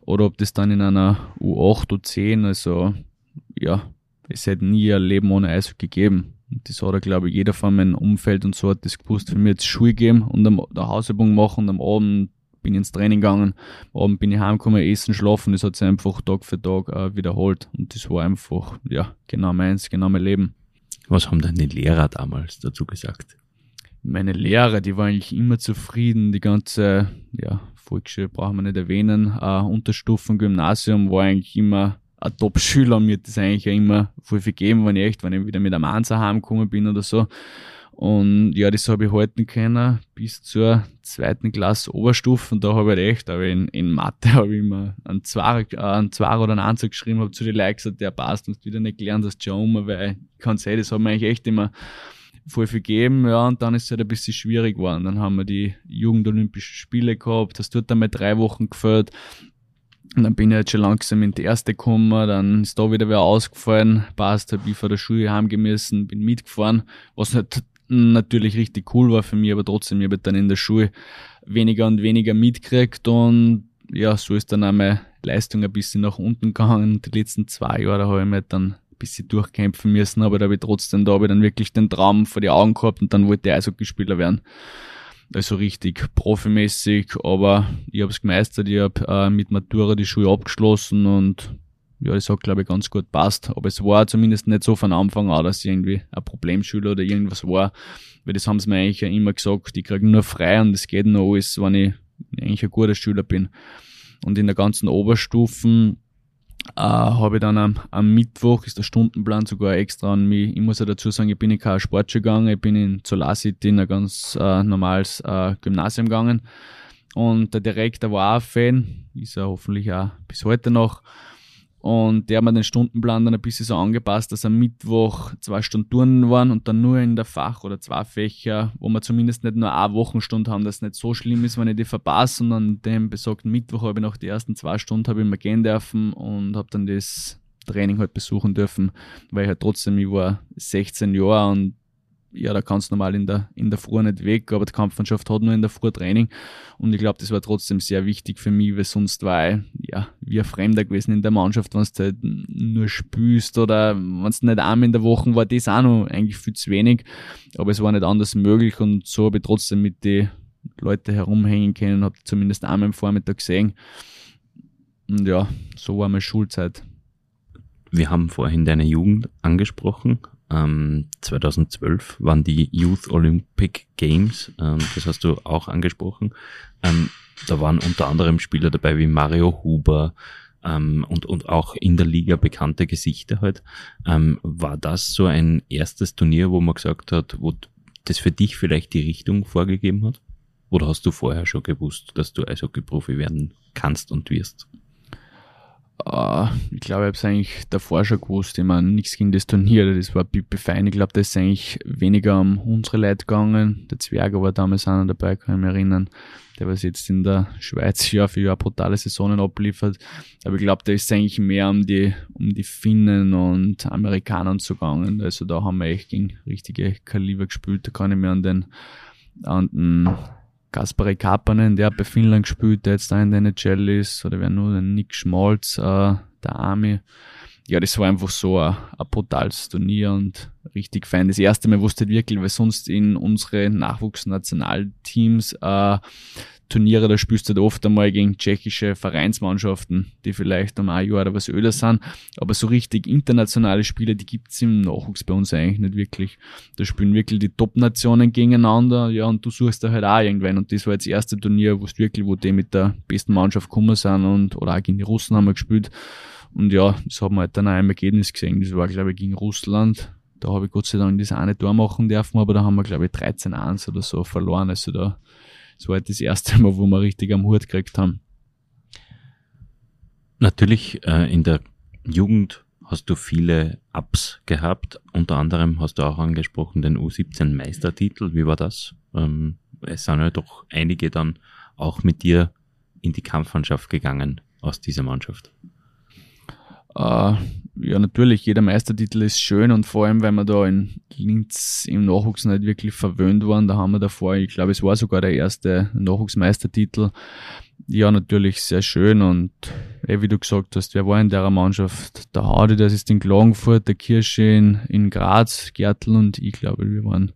oder ob das dann in einer U8, U10, also ja, es hätte nie ein Leben ohne Eishockey gegeben. Und das hat, glaube ich, jeder von meinem Umfeld und so hat das gewusst. Für mich jetzt Schule geben und der Hausübung machen und am Abend bin ins Training gegangen, Abend bin ich heimgekommen, essen, schlafen, das hat sich einfach Tag für Tag äh, wiederholt. Und das war einfach, ja, genau meins, genau mein Leben. Was haben deine Lehrer damals dazu gesagt? meine Lehrer, die waren eigentlich immer zufrieden. Die ganze, ja, Volksschule brauchen wir nicht erwähnen. Äh, Unterstufen, Gymnasium war eigentlich immer ein Top-Schüler und mir hat das eigentlich auch immer voll viel gegeben, wenn ich echt, wenn ich wieder mit einem Einser heimgekommen bin oder so. Und ja, das habe ich halten können bis zur zweiten Klasse Oberstufe. Und da habe ich halt echt, aber in, in Mathe habe ich immer einen Zweier, äh, einen Zweier oder einen Einser geschrieben, habe zu den Leuten gesagt, der passt, und wieder nicht gelernt, das schon um, weil ich kann sehen, das hat mir eigentlich echt immer voll viel gegeben, ja, und dann ist es halt ein bisschen schwierig geworden. Dann haben wir die Jugendolympischen Spiele gehabt, das tut dann mal drei Wochen gefällt. Und dann bin ich jetzt schon langsam in die erste gekommen, dann ist da wieder wer ausgefallen, passt, hab ich von der Schule heimgemessen, bin mitgefahren, was halt natürlich richtig cool war für mich, aber trotzdem, ich habe dann in der Schule weniger und weniger mitgekriegt und ja, so ist dann auch meine Leistung ein bisschen nach unten gegangen. Die letzten zwei Jahre habe ich mich dann ein bisschen durchkämpfen müssen, aber da habe ich trotzdem, da habe ich dann wirklich den Traum vor die Augen gehabt und dann wollte ich Eishockeyspieler werden. also richtig profimäßig, aber ich habe es gemeistert, ich habe äh, mit Matura die Schule abgeschlossen und ja, das hat glaube ich ganz gut passt. Aber es war zumindest nicht so von Anfang an, dass ich irgendwie ein Problemschüler oder irgendwas war, weil das haben sie mir eigentlich ja immer gesagt, ich kriege nur frei und es geht nur alles, wenn ich eigentlich ein guter Schüler bin. Und in der ganzen Oberstufen äh, habe ich dann am, am, Mittwoch, ist der Stundenplan sogar extra an mich, ich muss ja dazu sagen, ich bin in kein Sportschule gegangen, ich bin in Zolasity in ein ganz äh, normales äh, Gymnasium gegangen. Und der Direktor war auch Fan, ist er hoffentlich auch bis heute noch. Und der hat mir den Stundenplan dann ein bisschen so angepasst, dass am Mittwoch zwei Stunden Touren waren und dann nur in der Fach- oder zwei Fächer, wo wir zumindest nicht nur eine Wochenstunde haben, dass es nicht so schlimm ist, wenn ich die verpasse. Und an dem besagten Mittwoch habe ich noch die ersten zwei Stunden habe ich mal gehen dürfen und habe dann das Training halt besuchen dürfen, weil ich halt trotzdem, ich war 16 Jahre und ja, da kannst du normal in der, in der Früh nicht weg, aber die Kampfmannschaft hat nur in der Früh Training. Und ich glaube, das war trotzdem sehr wichtig für mich, weil sonst war ich, ja, wie ein Fremder gewesen in der Mannschaft, wenn du halt nur spülst oder wenn es nicht einmal in der Woche war, das auch noch eigentlich viel zu wenig. Aber es war nicht anders möglich und so habe ich trotzdem mit den Leuten herumhängen können, habe zumindest einmal am Vormittag gesehen. Und ja, so war meine Schulzeit. Wir haben vorhin deine Jugend angesprochen. Ähm, 2012 waren die Youth Olympic Games, ähm, das hast du auch angesprochen. Ähm, da waren unter anderem Spieler dabei wie Mario Huber ähm, und, und auch in der Liga bekannte Gesichter halt. Ähm, war das so ein erstes Turnier, wo man gesagt hat, wo das für dich vielleicht die Richtung vorgegeben hat? Oder hast du vorher schon gewusst, dass du Eishockey-Profi werden kannst und wirst? Uh, ich glaube, ich habe es eigentlich davor schon gewusst. Ich meine, nichts gegen das Turnier, das war fein. Ich glaube, das ist eigentlich weniger um unsere Leute gegangen. Der Zwerger war damals einer dabei, kann ich mich erinnern. Der was jetzt in der Schweiz Jahr für Jahr brutale Saisonen abliefert. Aber ich glaube, da ist eigentlich mehr um die, um die Finnen und Amerikanern zu gegangen. Also da haben wir echt gegen richtige Kaliber gespielt. Da kann ich mir an den, an den Kasperi Kapanen, der hat bei Finnland gespielt, der jetzt da in der NHL ist, oder wer nur, der Nick Schmalz, äh, der Army. Ja, das war einfach so ein, ein brutales Turnier und richtig fein. Das erste Mal wusste ich wirklich, weil sonst in unsere Nachwuchsnationalteams äh, Turniere, da spielst du halt oft einmal gegen tschechische Vereinsmannschaften, die vielleicht um ein Jahr oder was öder sind. Aber so richtig internationale Spiele, die gibt's im Nachwuchs bei uns eigentlich nicht wirklich. Da spielen wirklich die Top-Nationen gegeneinander, ja, und du suchst da halt auch irgendwann. Und das war jetzt das erste Turnier, wo es wirklich, wo die mit der besten Mannschaft gekommen sind und, oder auch gegen die Russen haben wir gespielt. Und ja, das haben wir halt dann auch im Ergebnis gesehen. Das war, glaube ich, gegen Russland. Da habe ich Gott sei Dank das eine Tor machen dürfen, aber da haben wir, glaube ich, 13-1 oder so verloren. Also da das war halt das erste Mal, wo wir richtig am Hut gekriegt haben. Natürlich, äh, in der Jugend hast du viele Ups gehabt. Unter anderem hast du auch angesprochen den U17 Meistertitel. Wie war das? Ähm, es sind ja doch einige dann auch mit dir in die Kampfmannschaft gegangen aus dieser Mannschaft. Uh, ja, natürlich, jeder Meistertitel ist schön und vor allem, weil wir da in Linz im Nachwuchs nicht wirklich verwöhnt waren, da haben wir davor, ich glaube, es war sogar der erste Nachwuchsmeistertitel. Ja, natürlich sehr schön und eh, wie du gesagt hast, wer war in der Mannschaft? Der Haudi, das ist in Klagenfurt, der Kirsche in, in Graz, Gertl und ich glaube, wir waren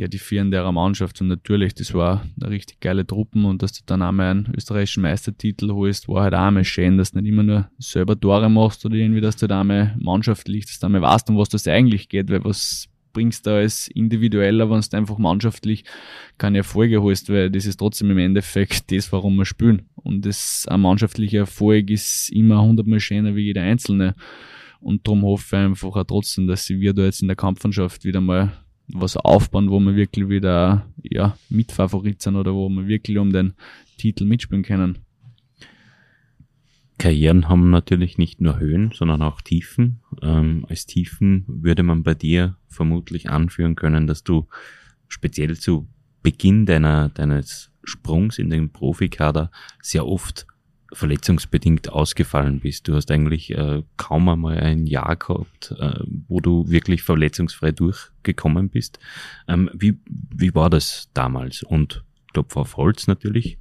ja, die vier in der Mannschaft. Und natürlich, das war eine richtig geile Truppen und dass du dann einmal einen österreichischen Meistertitel holst, war halt auch einmal schön, dass du nicht immer nur selber Tore machst oder irgendwie, dass du da einmal mannschaftlich, dass du einmal weißt, um was das eigentlich geht, weil was bringst du als individueller, wenn du einfach mannschaftlich keine Erfolge holst, weil das ist trotzdem im Endeffekt das, warum wir spielen. Und das, ein mannschaftlicher Erfolg ist immer hundertmal schöner wie jeder einzelne. Und darum hoffe ich einfach auch trotzdem, dass wir da jetzt in der Kampfmannschaft wieder mal was aufbauen, wo wir wirklich wieder ja, Mitfavorit sind oder wo wir wirklich um den Titel mitspielen können. Karrieren haben natürlich nicht nur Höhen, sondern auch Tiefen. Ähm, als Tiefen würde man bei dir vermutlich anführen können, dass du speziell zu Beginn deiner, deines Sprungs in den Profikader sehr oft verletzungsbedingt ausgefallen bist. Du hast eigentlich äh, kaum einmal ein Jahr gehabt, äh, wo du wirklich verletzungsfrei durchgekommen bist. Ähm, wie, wie war das damals? Und Klopf auf Holz natürlich.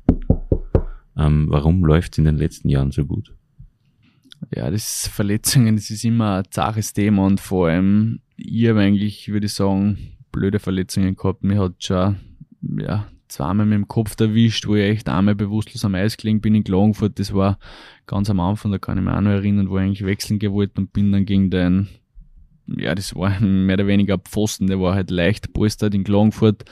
Ähm, warum läuft es in den letzten Jahren so gut? Ja, das Verletzungen, das ist immer ein zaches Thema und vor allem, ich habe eigentlich, würde ich sagen, blöde Verletzungen gehabt. Mir hat schon ja, zweimal mit dem Kopf erwischt, wo ich echt einmal bewusstlos am Eis gelegen bin in Klagenfurt. Das war ganz am Anfang, da kann ich mich auch noch erinnern, wo ich eigentlich wechseln gewollt und bin dann gegen den, ja, das war mehr oder weniger Pfosten, der war halt leicht polstert in Klagenfurt.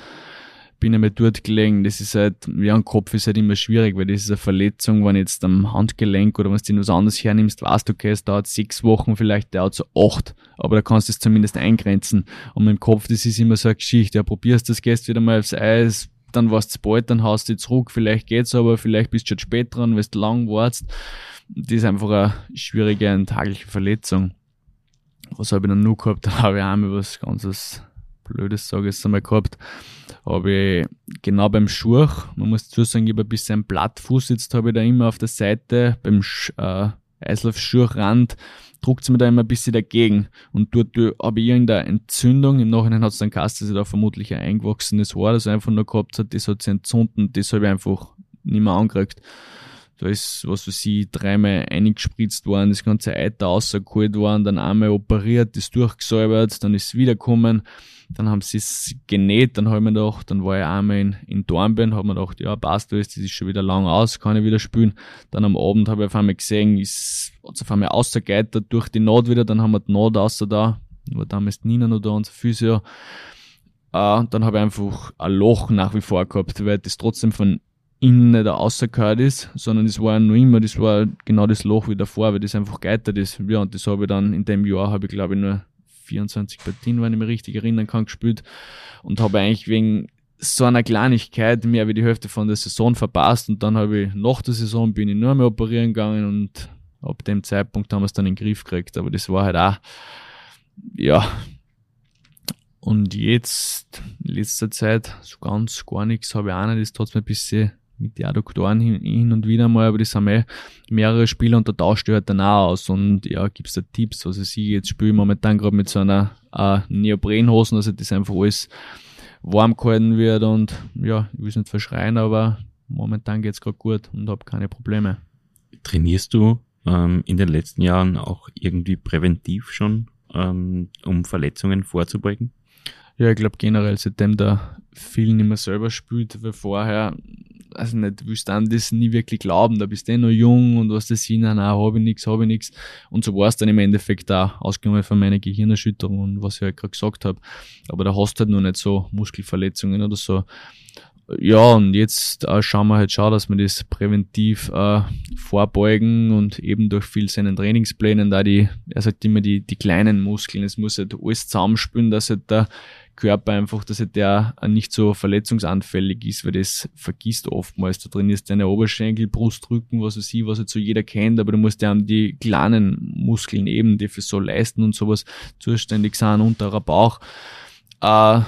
Bin einmal dort gelegen. Das ist halt, ja, ein Kopf ist halt immer schwierig, weil das ist eine Verletzung, wenn jetzt am Handgelenk oder wenn du was anderes hernimmst, weißt du, okay, es dauert sechs Wochen, vielleicht dauert es acht, aber da kannst du es zumindest eingrenzen. Und mit dem Kopf, das ist immer so eine Geschichte. Ja, probierst das, gehst wieder mal aufs Eis, dann warst du bald, dann haust du zurück, vielleicht geht's aber, vielleicht bist du schon spät dran, weil du lang wartest. Das ist einfach eine schwierige, eine tagliche Verletzung. Was habe ich dann nur gehabt? Da habe ich einmal was ganzes Blödes, sage ich jetzt einmal gehabt. Habe ich genau beim Schurch, man muss dazu sagen, ich habe ein bisschen Blattfuß, jetzt habe ich da immer auf der Seite beim äh, Eislaufschurchrand druckt es mir da immer ein bisschen dagegen. Und dort habe ich irgendeine Entzündung. Im Nachhinein hat es dann geheißen, dass ich da vermutlich ein eingewachsenes Haar, das einfach nur gehabt hat, das hat sich entzünden. Das habe ich einfach nicht mehr angekriegt. Da ist, was weiß ich, dreimal eingespritzt worden, das ganze Eiter rausgeholt worden, dann einmal operiert, ist durchgesäubert, dann ist es wiedergekommen. Dann haben sie es genäht, dann habe ich mir gedacht, dann war ich einmal in, in Dornbirn, habe mir gedacht, ja, passt alles, das ist schon wieder lang aus, kann ich wieder spielen. Dann am Abend habe ich auf einmal gesehen, ist, hat auf einmal ausgegeitert durch die Naht wieder, dann haben wir die Naht außer da, war damals Nina noch da, unser Physio. Äh, dann habe ich einfach ein Loch nach wie vor gehabt, weil das trotzdem von innen nicht rausgehört ist, sondern das war ja nur immer, das war genau das Loch wie davor, weil das einfach geitert ist. Ja, und das habe ich dann in dem Jahr, habe ich glaube ich nur 24 Partien, wenn ich mich richtig erinnern kann, gespielt und habe eigentlich wegen so einer Kleinigkeit mehr wie die Hälfte von der Saison verpasst und dann habe ich nach der Saison bin ich nur mehr operieren gegangen und ab dem Zeitpunkt haben wir es dann in den Griff gekriegt, aber das war halt auch, ja, und jetzt, in letzter Zeit, so ganz gar nichts habe ich auch nicht, das tut mir ein bisschen mit den Adduktoren hin, hin und wieder mal, aber das haben eh mehrere Spieler und da tauscht du halt dann auch aus und ja, gibt's da Tipps, was ich sehe, jetzt spiele ich momentan gerade mit so einer äh, Neoprenhosen, also das einfach alles warm gehalten wird und ja, ich will es nicht verschreien, aber momentan geht's gerade gut und habe keine Probleme. Trainierst du ähm, in den letzten Jahren auch irgendwie präventiv schon, ähm, um Verletzungen vorzubeugen? Ja, ich glaube generell, seitdem da viel nicht mehr selber spielt, weil vorher also nicht, willst an das nie wirklich glauben, da bist du eh noch jung und was das sind, nein, habe ich nichts, habe ich nichts. Und so war es dann im Endeffekt auch, ausgenommen von meiner Gehirnerschütterung und was ich halt gerade gesagt habe. Aber da hast du halt noch nicht so Muskelverletzungen oder so. Ja, und jetzt äh, schauen wir halt schon, dass wir das präventiv äh, vorbeugen und eben durch viel seinen Trainingsplänen da die, er sagt immer die, die kleinen Muskeln, es muss halt alles zusammenspielen, dass halt der Körper einfach, dass er der nicht so verletzungsanfällig ist, weil das vergisst oftmals. Du trainierst deine Oberschenkel, Brustrücken, was weiß ich, was jetzt so jeder kennt, aber du musst ja an die kleinen Muskeln eben, die für so leisten und sowas zuständig sind, unterer Bauch. Äh,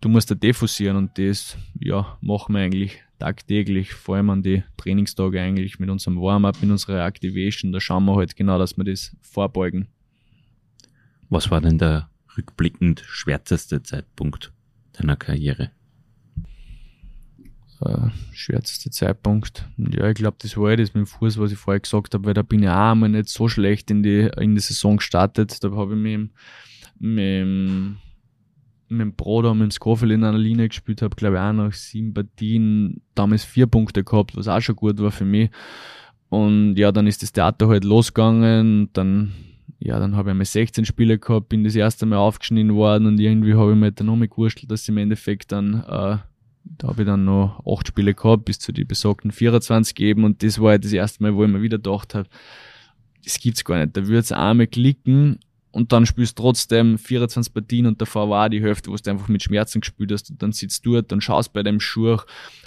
du musst da defusieren und das, ja, machen wir eigentlich tagtäglich, vor allem an die Trainingstage eigentlich mit unserem Warm-up, mit unserer Activation, da schauen wir halt genau, dass wir das vorbeugen. Was war denn der rückblickend schwärzeste Zeitpunkt deiner Karriere? Äh, schwärzeste Zeitpunkt. Ja, ich glaube, das war ja das mit dem Fuß, was ich vorher gesagt habe, weil da bin ich auch einmal nicht so schlecht in die, in die Saison gestartet. Da habe ich mit, mit, mit dem Bruder, mit dem Scofield in einer Linie gespielt, habe glaube ich auch noch sieben Partien, damals vier Punkte gehabt, was auch schon gut war für mich. Und ja, dann ist das Theater halt losgegangen, dann ja, dann habe ich einmal 16 Spiele gehabt, bin das erste Mal aufgeschnitten worden und irgendwie habe ich mir dann noch mal gewurschtelt, dass im Endeffekt dann, äh, da habe ich dann noch 8 Spiele gehabt, bis zu die besagten 24 eben und das war halt das erste Mal, wo ich mir wieder gedacht habe, das gibt's gar nicht. Da wird's einmal klicken und dann spielst trotzdem 24 Partien und davor war die Hälfte, wo du einfach mit Schmerzen gespielt hast und dann sitzt du dort und schaust bei deinem Schuh,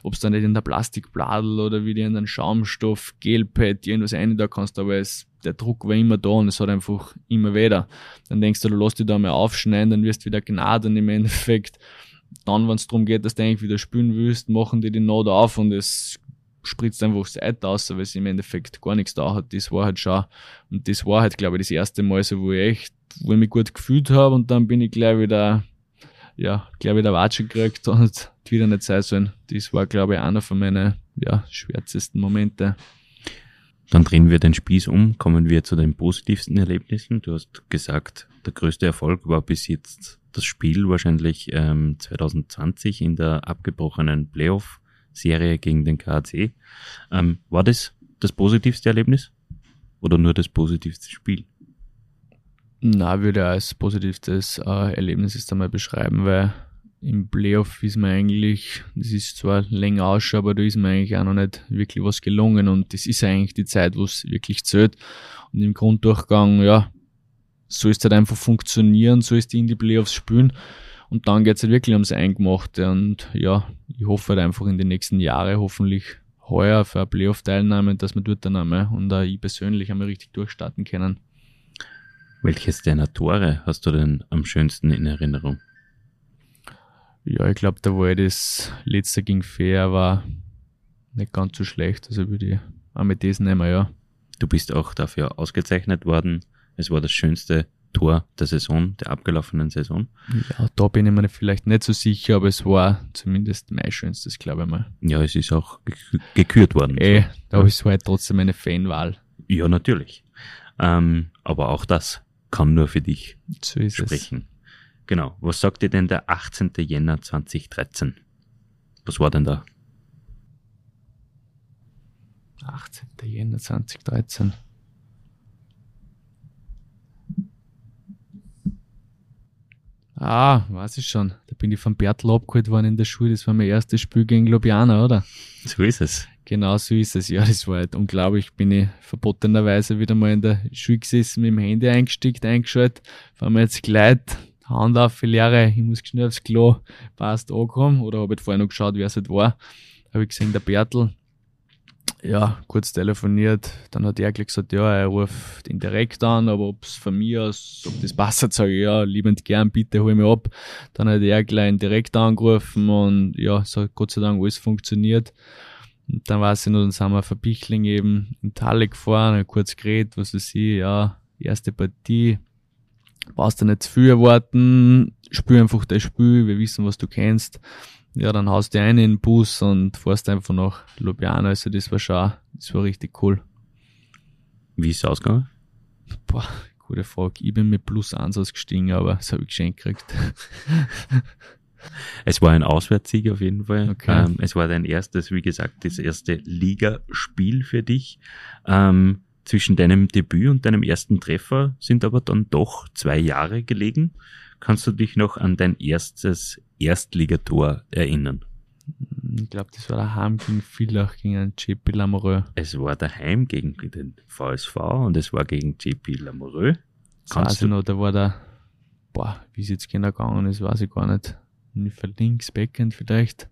ob es da nicht in der Plastikbladel oder wie in den Schaumstoff, Gelpad, irgendwas rein da kannst, aber es, der Druck war immer da und es hat einfach immer wieder. Dann denkst du, du lässt dich da mal aufschneiden, dann wirst du wieder gnade und im Endeffekt dann, wenn es darum geht, dass du eigentlich wieder spülen willst, machen die die Not auf und es spritzt einfach Eid aus, weil es im Endeffekt gar nichts da hat. Das war halt schon, und das war halt, glaube ich, das erste Mal so, wo ich echt, wo ich mich gut gefühlt habe und dann bin ich gleich wieder, ja, gleich wieder Watsche gekriegt und wieder nicht sein sollen. Das war, glaube ich, einer von meinen, ja, schwärzesten Momente. Dann drehen wir den Spieß um, kommen wir zu den positivsten Erlebnissen. Du hast gesagt, der größte Erfolg war bis jetzt das Spiel wahrscheinlich ähm, 2020 in der abgebrochenen Playoff-Serie gegen den KAC. Ähm, war das das positivste Erlebnis oder nur das positivste Spiel? Na, würde ich als positivstes äh, Erlebnis jetzt einmal beschreiben, weil im Playoff ist mir eigentlich, das ist zwar länger aus, aber da ist mir eigentlich auch noch nicht wirklich was gelungen und das ist eigentlich die Zeit, wo es wirklich zählt. Und im Grunddurchgang, ja, so ist halt einfach funktionieren, so ist die in die Playoffs spielen und dann geht es halt wirklich ums Eingemachte und ja, ich hoffe halt einfach in den nächsten Jahren hoffentlich heuer für eine Playoff-Teilnahme, dass wir dort dann einmal und auch ich persönlich einmal richtig durchstarten können. Welches deiner Tore hast du denn am schönsten in Erinnerung? Ja, ich glaube, da war das letzte gegen Fair war nicht ganz so schlecht. Also würde ich auch mit das nehmen, ja. Du bist auch dafür ausgezeichnet worden. Es war das schönste Tor der Saison, der abgelaufenen Saison. Ja, da bin ich mir vielleicht nicht so sicher, aber es war zumindest mein schönstes, glaube ich mal. Ja, es ist auch gekürt worden. Eh, so. aber es war halt trotzdem eine Fanwahl. Ja, natürlich. Ähm, aber auch das kann nur für dich so sprechen. Es. Genau. Was sagt dir denn der 18. Jänner 2013? Was war denn da? 18. Jänner 2013. Ah, weiß ich schon. Da bin ich von Bertel abgeholt worden in der Schule. Das war mein erstes Spiel gegen Ljubljana, oder? So ist es. Genau so ist es. Ja, das war halt unglaublich. Bin ich verbotenerweise wieder mal in der Schule gesessen, mit dem Handy eingestickt, eingeschaltet. Fahren wir jetzt gleich Hand auf, für Lehre, ich muss schnell aufs Klo, passt, angekommen. Oder habe ich vorher noch geschaut, wer es halt war. Habe ich gesehen, der Bertel. Ja, kurz telefoniert. Dann hat er gesagt, ja, er ruft ihn direkt an, aber ob es von mir aus, ob das passt, sage ich, ja, liebend gern, bitte hol mich ab. Dann hat er gleich direkt angerufen und ja, es hat Gott sei Dank alles funktioniert. Und dann war ich noch, dann sind wir von Bichling eben in Talle gefahren, kurz geredet, was weiß ich, ja, erste Partie, brauchst du nicht zu viel erwarten, spür einfach das Spiel, wir wissen, was du kennst. Ja, dann haust du einen in den Bus und fährst einfach nach Ljubljana. Also das war schon, das war richtig cool. Wie ist es ausgegangen? Boah, gute Frage. Ich bin mit Plus 1 ausgestiegen, aber das habe ich geschenkt gekriegt. Es war ein Auswärtssieg auf jeden Fall. Okay. Ähm, es war dein erstes, wie gesagt, das erste Ligaspiel für dich. Ähm, zwischen deinem Debüt und deinem ersten Treffer sind aber dann doch zwei Jahre gelegen. Kannst du dich noch an dein erstes Erstligator erinnern? Ich glaube, das war daheim gegen Villach, gegen einen JP Lamoureux. Es war daheim gegen den VSV und es war gegen JP Lamoureux. Das weiß ich noch, da war der, boah, wie es jetzt genau gegangen ist, weiß ich gar nicht. Für links, Backend vielleicht.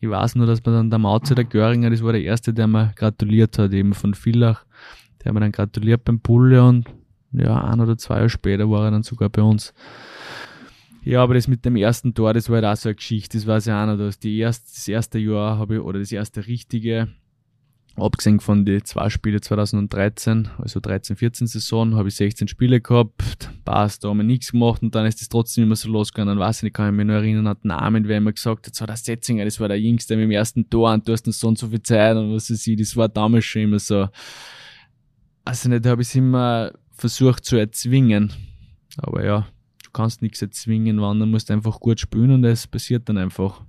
Ich weiß nur, dass man dann der Mauze der Göringer, das war der erste, der mir gratuliert hat, eben von Villach. Der hat mir dann gratuliert beim Bulle und ja, ein oder zwei Jahre später war er dann sogar bei uns. Ja, aber das mit dem ersten Tor, das war halt auch so eine Geschichte, das weiß ich auch noch, dass die erst, das erste Jahr habe ich, oder das erste richtige, abgesehen von den zwei Spiele 2013, also 13, 14 Saison, habe ich 16 Spiele gehabt, passt, da haben wir nichts gemacht und dann ist das trotzdem immer so losgegangen, dann weiß ich nicht, kann ich mich noch erinnern an den Namen, wer immer gesagt hat, so der Setzinger, das war der Jüngste mit dem ersten Tor und du hast noch so und so viel Zeit und was weiß ich, das war damals schon immer so, also nicht, habe ich es immer versucht zu erzwingen. Aber ja, kannst nichts erzwingen, wandern musst einfach gut spielen und es passiert dann einfach.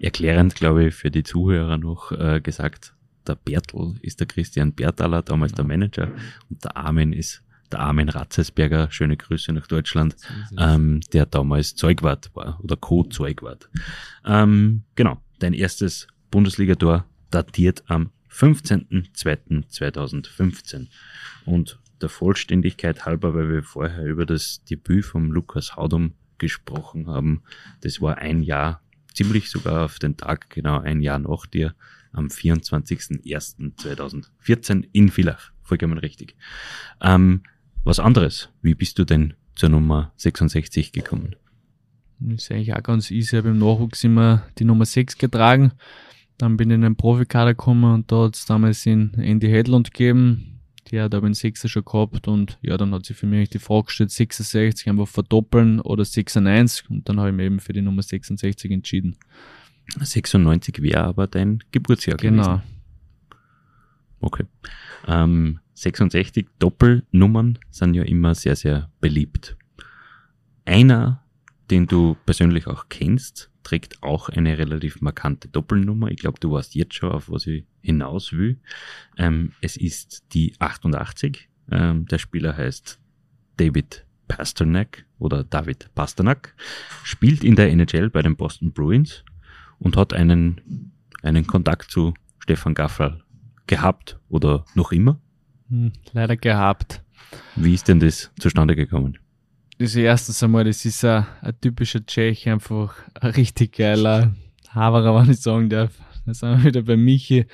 Erklärend, glaube ich, für die Zuhörer noch äh, gesagt, der Bertel ist der Christian Bertaler, damals ja. der Manager, und der Armin ist der Armin Ratzesberger, schöne Grüße nach Deutschland, ähm, der damals Zeugwart war oder Co-Zeugwart. Ähm, genau, dein erstes Bundesligator datiert am 15.02.2015. Und der Vollständigkeit halber, weil wir vorher über das Debüt vom Lukas Haudum gesprochen haben, das war ein Jahr, ziemlich sogar auf den Tag, genau ein Jahr nach dir, am 24.01.2014 in Villach. Vollkommen richtig. Ähm, was anderes, wie bist du denn zur Nummer 66 gekommen? Das ist eigentlich auch ganz easy. Ich habe im Nachwuchs immer die Nummer 6 getragen. Dann bin ich in den Profikader gekommen und da hat es damals in Andy Hedlund gegeben. Die hat aber einen Sechser schon gehabt und ja, dann hat sich für mich die Frage gestellt, 66 einfach verdoppeln oder 96 und dann habe ich mich eben für die Nummer 66 entschieden. 96 wäre aber dein Geburtsjahr genau. gewesen. Genau. Okay. Ähm, 66 Doppelnummern sind ja immer sehr, sehr beliebt. Einer, den du persönlich auch kennst, trägt auch eine relativ markante Doppelnummer. Ich glaube, du weißt jetzt schon, auf was ich hinaus will. Ähm, es ist die 88. Ähm, der Spieler heißt David Pasternak oder David Pasternak, spielt in der NHL bei den Boston Bruins und hat einen, einen Kontakt zu Stefan Gaffel gehabt oder noch immer. Hm, leider gehabt. Wie ist denn das zustande gekommen? Das ist erstens einmal, das ist ein, ein typischer Tschech, einfach ein richtig geiler Haverer, wenn ich sagen darf. Da sind wir wieder bei Michi,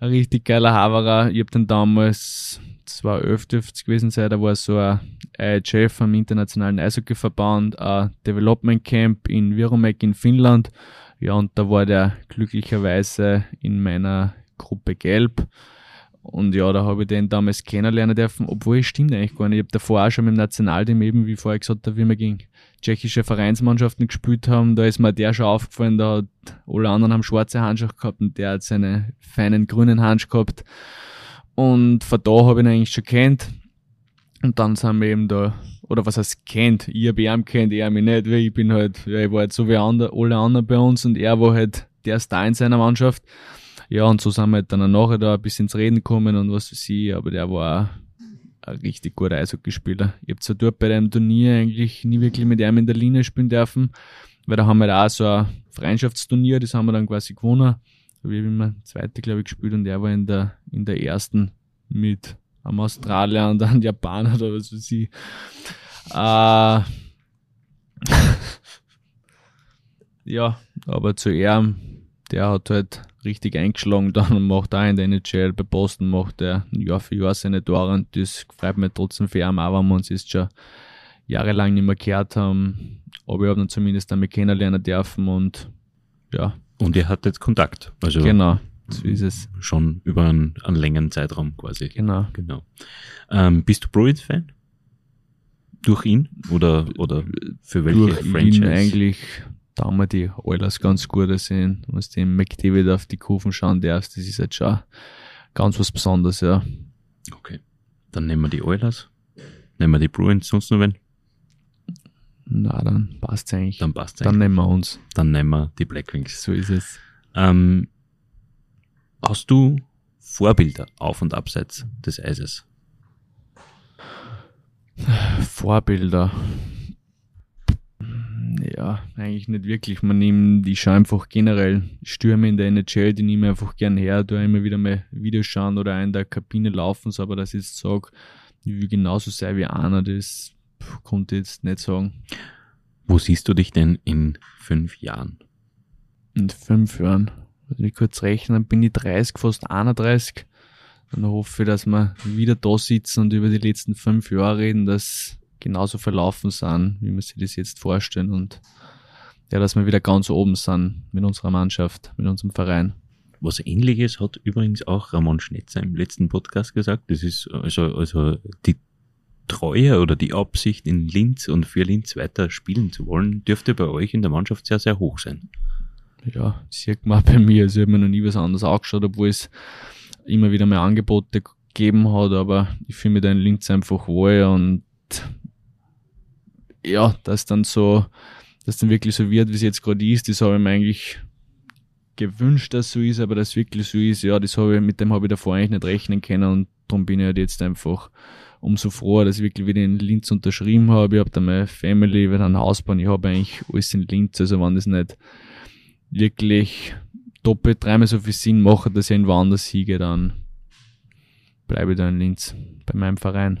ein richtig geiler Haverer. Ich habe den damals, 2011 dürfte es gewesen sein, da war so ein IHF am Internationalen Eishockeyverband, ein Development Camp in Viromek in Finnland. Ja, und da war der glücklicherweise in meiner Gruppe Gelb. Und ja, da habe ich den damals kennenlernen dürfen, obwohl es stimmt eigentlich gar nicht. Ich habe davor auch schon mit dem Nationalteam eben, wie vorher gesagt habe, wie wir gegen tschechische Vereinsmannschaften gespielt haben, da ist mir der schon aufgefallen, da hat alle anderen haben schwarze Handschuhe gehabt und der hat seine feinen grünen Handschuhe gehabt. Und von da habe ich ihn eigentlich schon kennt. Und dann sind wir eben da, oder was heißt kennt, ich habe ihn kennt, er mich nicht, weil ich bin halt, ja, ich war halt so wie andere, alle anderen bei uns und er war halt der Star in seiner Mannschaft. Ja, und so sind wir dann nachher da ein bisschen ins Reden gekommen und was für sie, aber der war ein richtig guter Eishockeyspieler. Ich habe zwar dort bei dem Turnier eigentlich nie wirklich mit ihm in der Linie spielen dürfen, weil da haben wir auch so ein Freundschaftsturnier, das haben wir dann quasi gewonnen. Da habe ich immer zweite, glaube ich, gespielt und er war in der, in der ersten mit einem Australier und einem Japaner oder was weiß ich. Äh, ja, aber zu ihm, der hat halt richtig eingeschlagen dann und macht auch in der NHL bei Boston macht er Jahr für Jahr seine Tore und das freut mich trotzdem für ihn, auch wenn wir uns jetzt schon jahrelang nicht mehr gehört haben. Aber ich habe dann zumindest einmal kennenlernen dürfen und ja. Und ihr hattet jetzt Kontakt. Also genau, so ist es. Schon über einen, einen längeren Zeitraum quasi. Genau. Genau. Ähm, bist du Bruins-Fan? Durch ihn? Oder, oder für welche Durch Franchise? ihn eigentlich da haben wir die alles ganz gut sehen. Du musst den McDavid auf die Kurven schauen darfst, das ist jetzt schon ganz was Besonderes, ja. Okay. Dann nehmen wir die Oilers. Nehmen wir die Bruins, sonst noch wen? Na, dann passt's eigentlich. Dann passt Dann nehmen wir uns. Dann nehmen wir die Blackwings. So ist es. Ähm, hast du Vorbilder auf und abseits des Eises? Vorbilder. Ja, eigentlich nicht wirklich. Man nimmt, ich schaue einfach generell Stürme in der NHL, die nehme ich einfach gern her, da immer wieder mal Videos schauen oder in der Kabine laufen, so, aber dass ich jetzt sage, ich will genauso sein wie einer, das konnte ich jetzt nicht sagen. Wo siehst du dich denn in fünf Jahren? In fünf Jahren, wenn ich kurz rechnen, bin ich 30, fast 31. Dann hoffe ich, dass wir wieder da sitzen und über die letzten fünf Jahre reden, dass genauso verlaufen sind, wie wir sich das jetzt vorstellen und ja, dass wir wieder ganz oben sind mit unserer Mannschaft, mit unserem Verein. Was ähnliches hat übrigens auch Ramon Schnetzer im letzten Podcast gesagt. Das ist also, also die Treue oder die Absicht in Linz und für Linz weiter spielen zu wollen, dürfte bei euch in der Mannschaft sehr, sehr hoch sein. Ja, sieht man auch bei mir. Also ich habe mir noch nie was anderes angeschaut, obwohl es immer wieder mehr Angebote gegeben hat, aber ich fühle mich da in Linz einfach wohl und ja, dass dann so, dass dann wirklich so wird, wie es jetzt gerade ist, das habe ich mir eigentlich gewünscht, dass so ist, aber dass wirklich so ist, ja, das habe ich, mit dem habe ich davor eigentlich nicht rechnen können und darum bin ich halt jetzt einfach umso froher, dass ich wirklich wieder in Linz unterschrieben habe. Ich habe da meine Family, wieder ein Haus bauen, ich habe eigentlich alles in Linz, also wenn das nicht wirklich doppelt dreimal so viel Sinn macht, dass ich in woanders siege, dann bleibe ich da in Linz bei meinem Verein.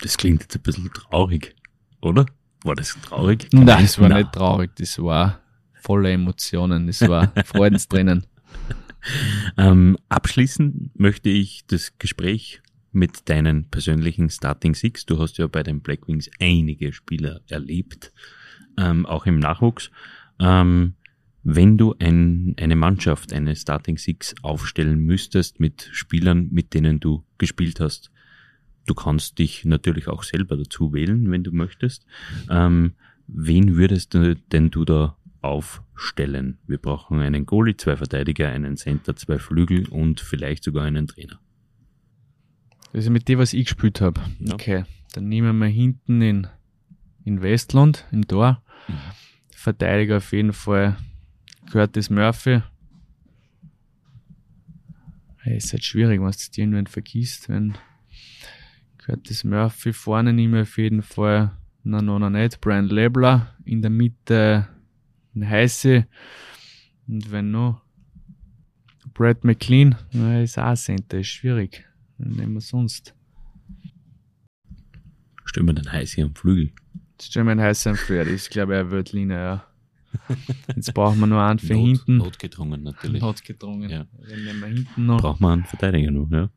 Das klingt jetzt ein bisschen traurig, oder? War das traurig? Nein, das war nicht traurig, das war voller Emotionen, das war Freudenstränen. Ähm, abschließend möchte ich das Gespräch mit deinen persönlichen Starting Six. Du hast ja bei den Blackwings einige Spieler erlebt, ähm, auch im Nachwuchs. Ähm, wenn du ein, eine Mannschaft, eine Starting Six aufstellen müsstest mit Spielern, mit denen du gespielt hast, du kannst dich natürlich auch selber dazu wählen, wenn du möchtest. Ähm, wen würdest du denn du da aufstellen? Wir brauchen einen Goalie, zwei Verteidiger, einen Center, zwei Flügel und vielleicht sogar einen Trainer. Also mit dem, was ich gespielt habe. Ja. Okay, dann nehmen wir hinten in, in Westland, im Tor. Mhm. Verteidiger auf jeden Fall Curtis Murphy. Hey, ist halt schwierig, wenn du jetzt irgendwann vergisst, wenn Curtis Murphy vorne nehme ich auf jeden Fall, na, noch noch nicht, Brian Lebler, in der Mitte ein Heiße und wenn noch Brad McLean, na, ist auch Center, ist schwierig. Wen nehmen wir sonst? Stellen wir den Heiß hier am Flügel. Jetzt stellen wir einen heißen für, das ist glaube ich eine Wörtlinie, ja. Jetzt brauchen wir nur einen für hinten. Notgedrungen natürlich. Notgedrungen. Ja. Wen nehmen wir hinten noch? Braucht man einen Verteidiger noch, ja.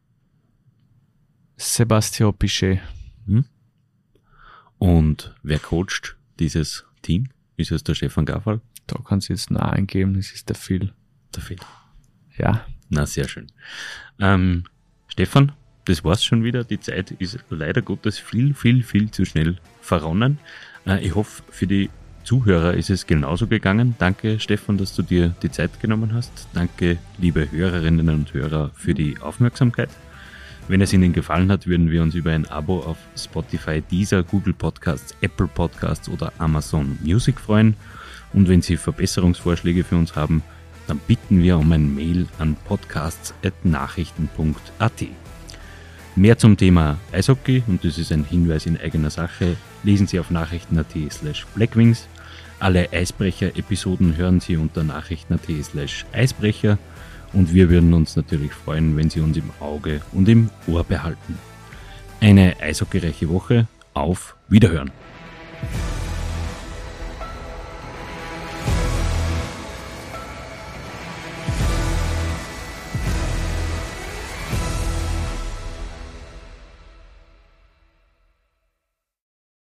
Sebastian Pichet. Und wer coacht dieses Team? Ist es der Stefan Gaffal? Da kann sie jetzt noch eingeben, das ist der Phil. Der Phil. Ja, Na, sehr schön. Ähm, Stefan, das war's schon wieder. Die Zeit ist leider Gottes viel, viel, viel zu schnell verronnen. Äh, ich hoffe, für die Zuhörer ist es genauso gegangen. Danke, Stefan, dass du dir die Zeit genommen hast. Danke, liebe Hörerinnen und Hörer, für die Aufmerksamkeit. Wenn es Ihnen gefallen hat, würden wir uns über ein Abo auf Spotify, Deezer, Google Podcasts, Apple Podcasts oder Amazon Music freuen. Und wenn Sie Verbesserungsvorschläge für uns haben, dann bitten wir um ein Mail an podcasts.nachrichten.at. Mehr zum Thema Eishockey, und das ist ein Hinweis in eigener Sache, lesen Sie auf nachrichten.at slash blackwings. Alle Eisbrecher-Episoden hören Sie unter nachrichten.at slash Eisbrecher und wir würden uns natürlich freuen, wenn Sie uns im Auge und im Ohr behalten. Eine eishockeyreiche Woche, auf Wiederhören!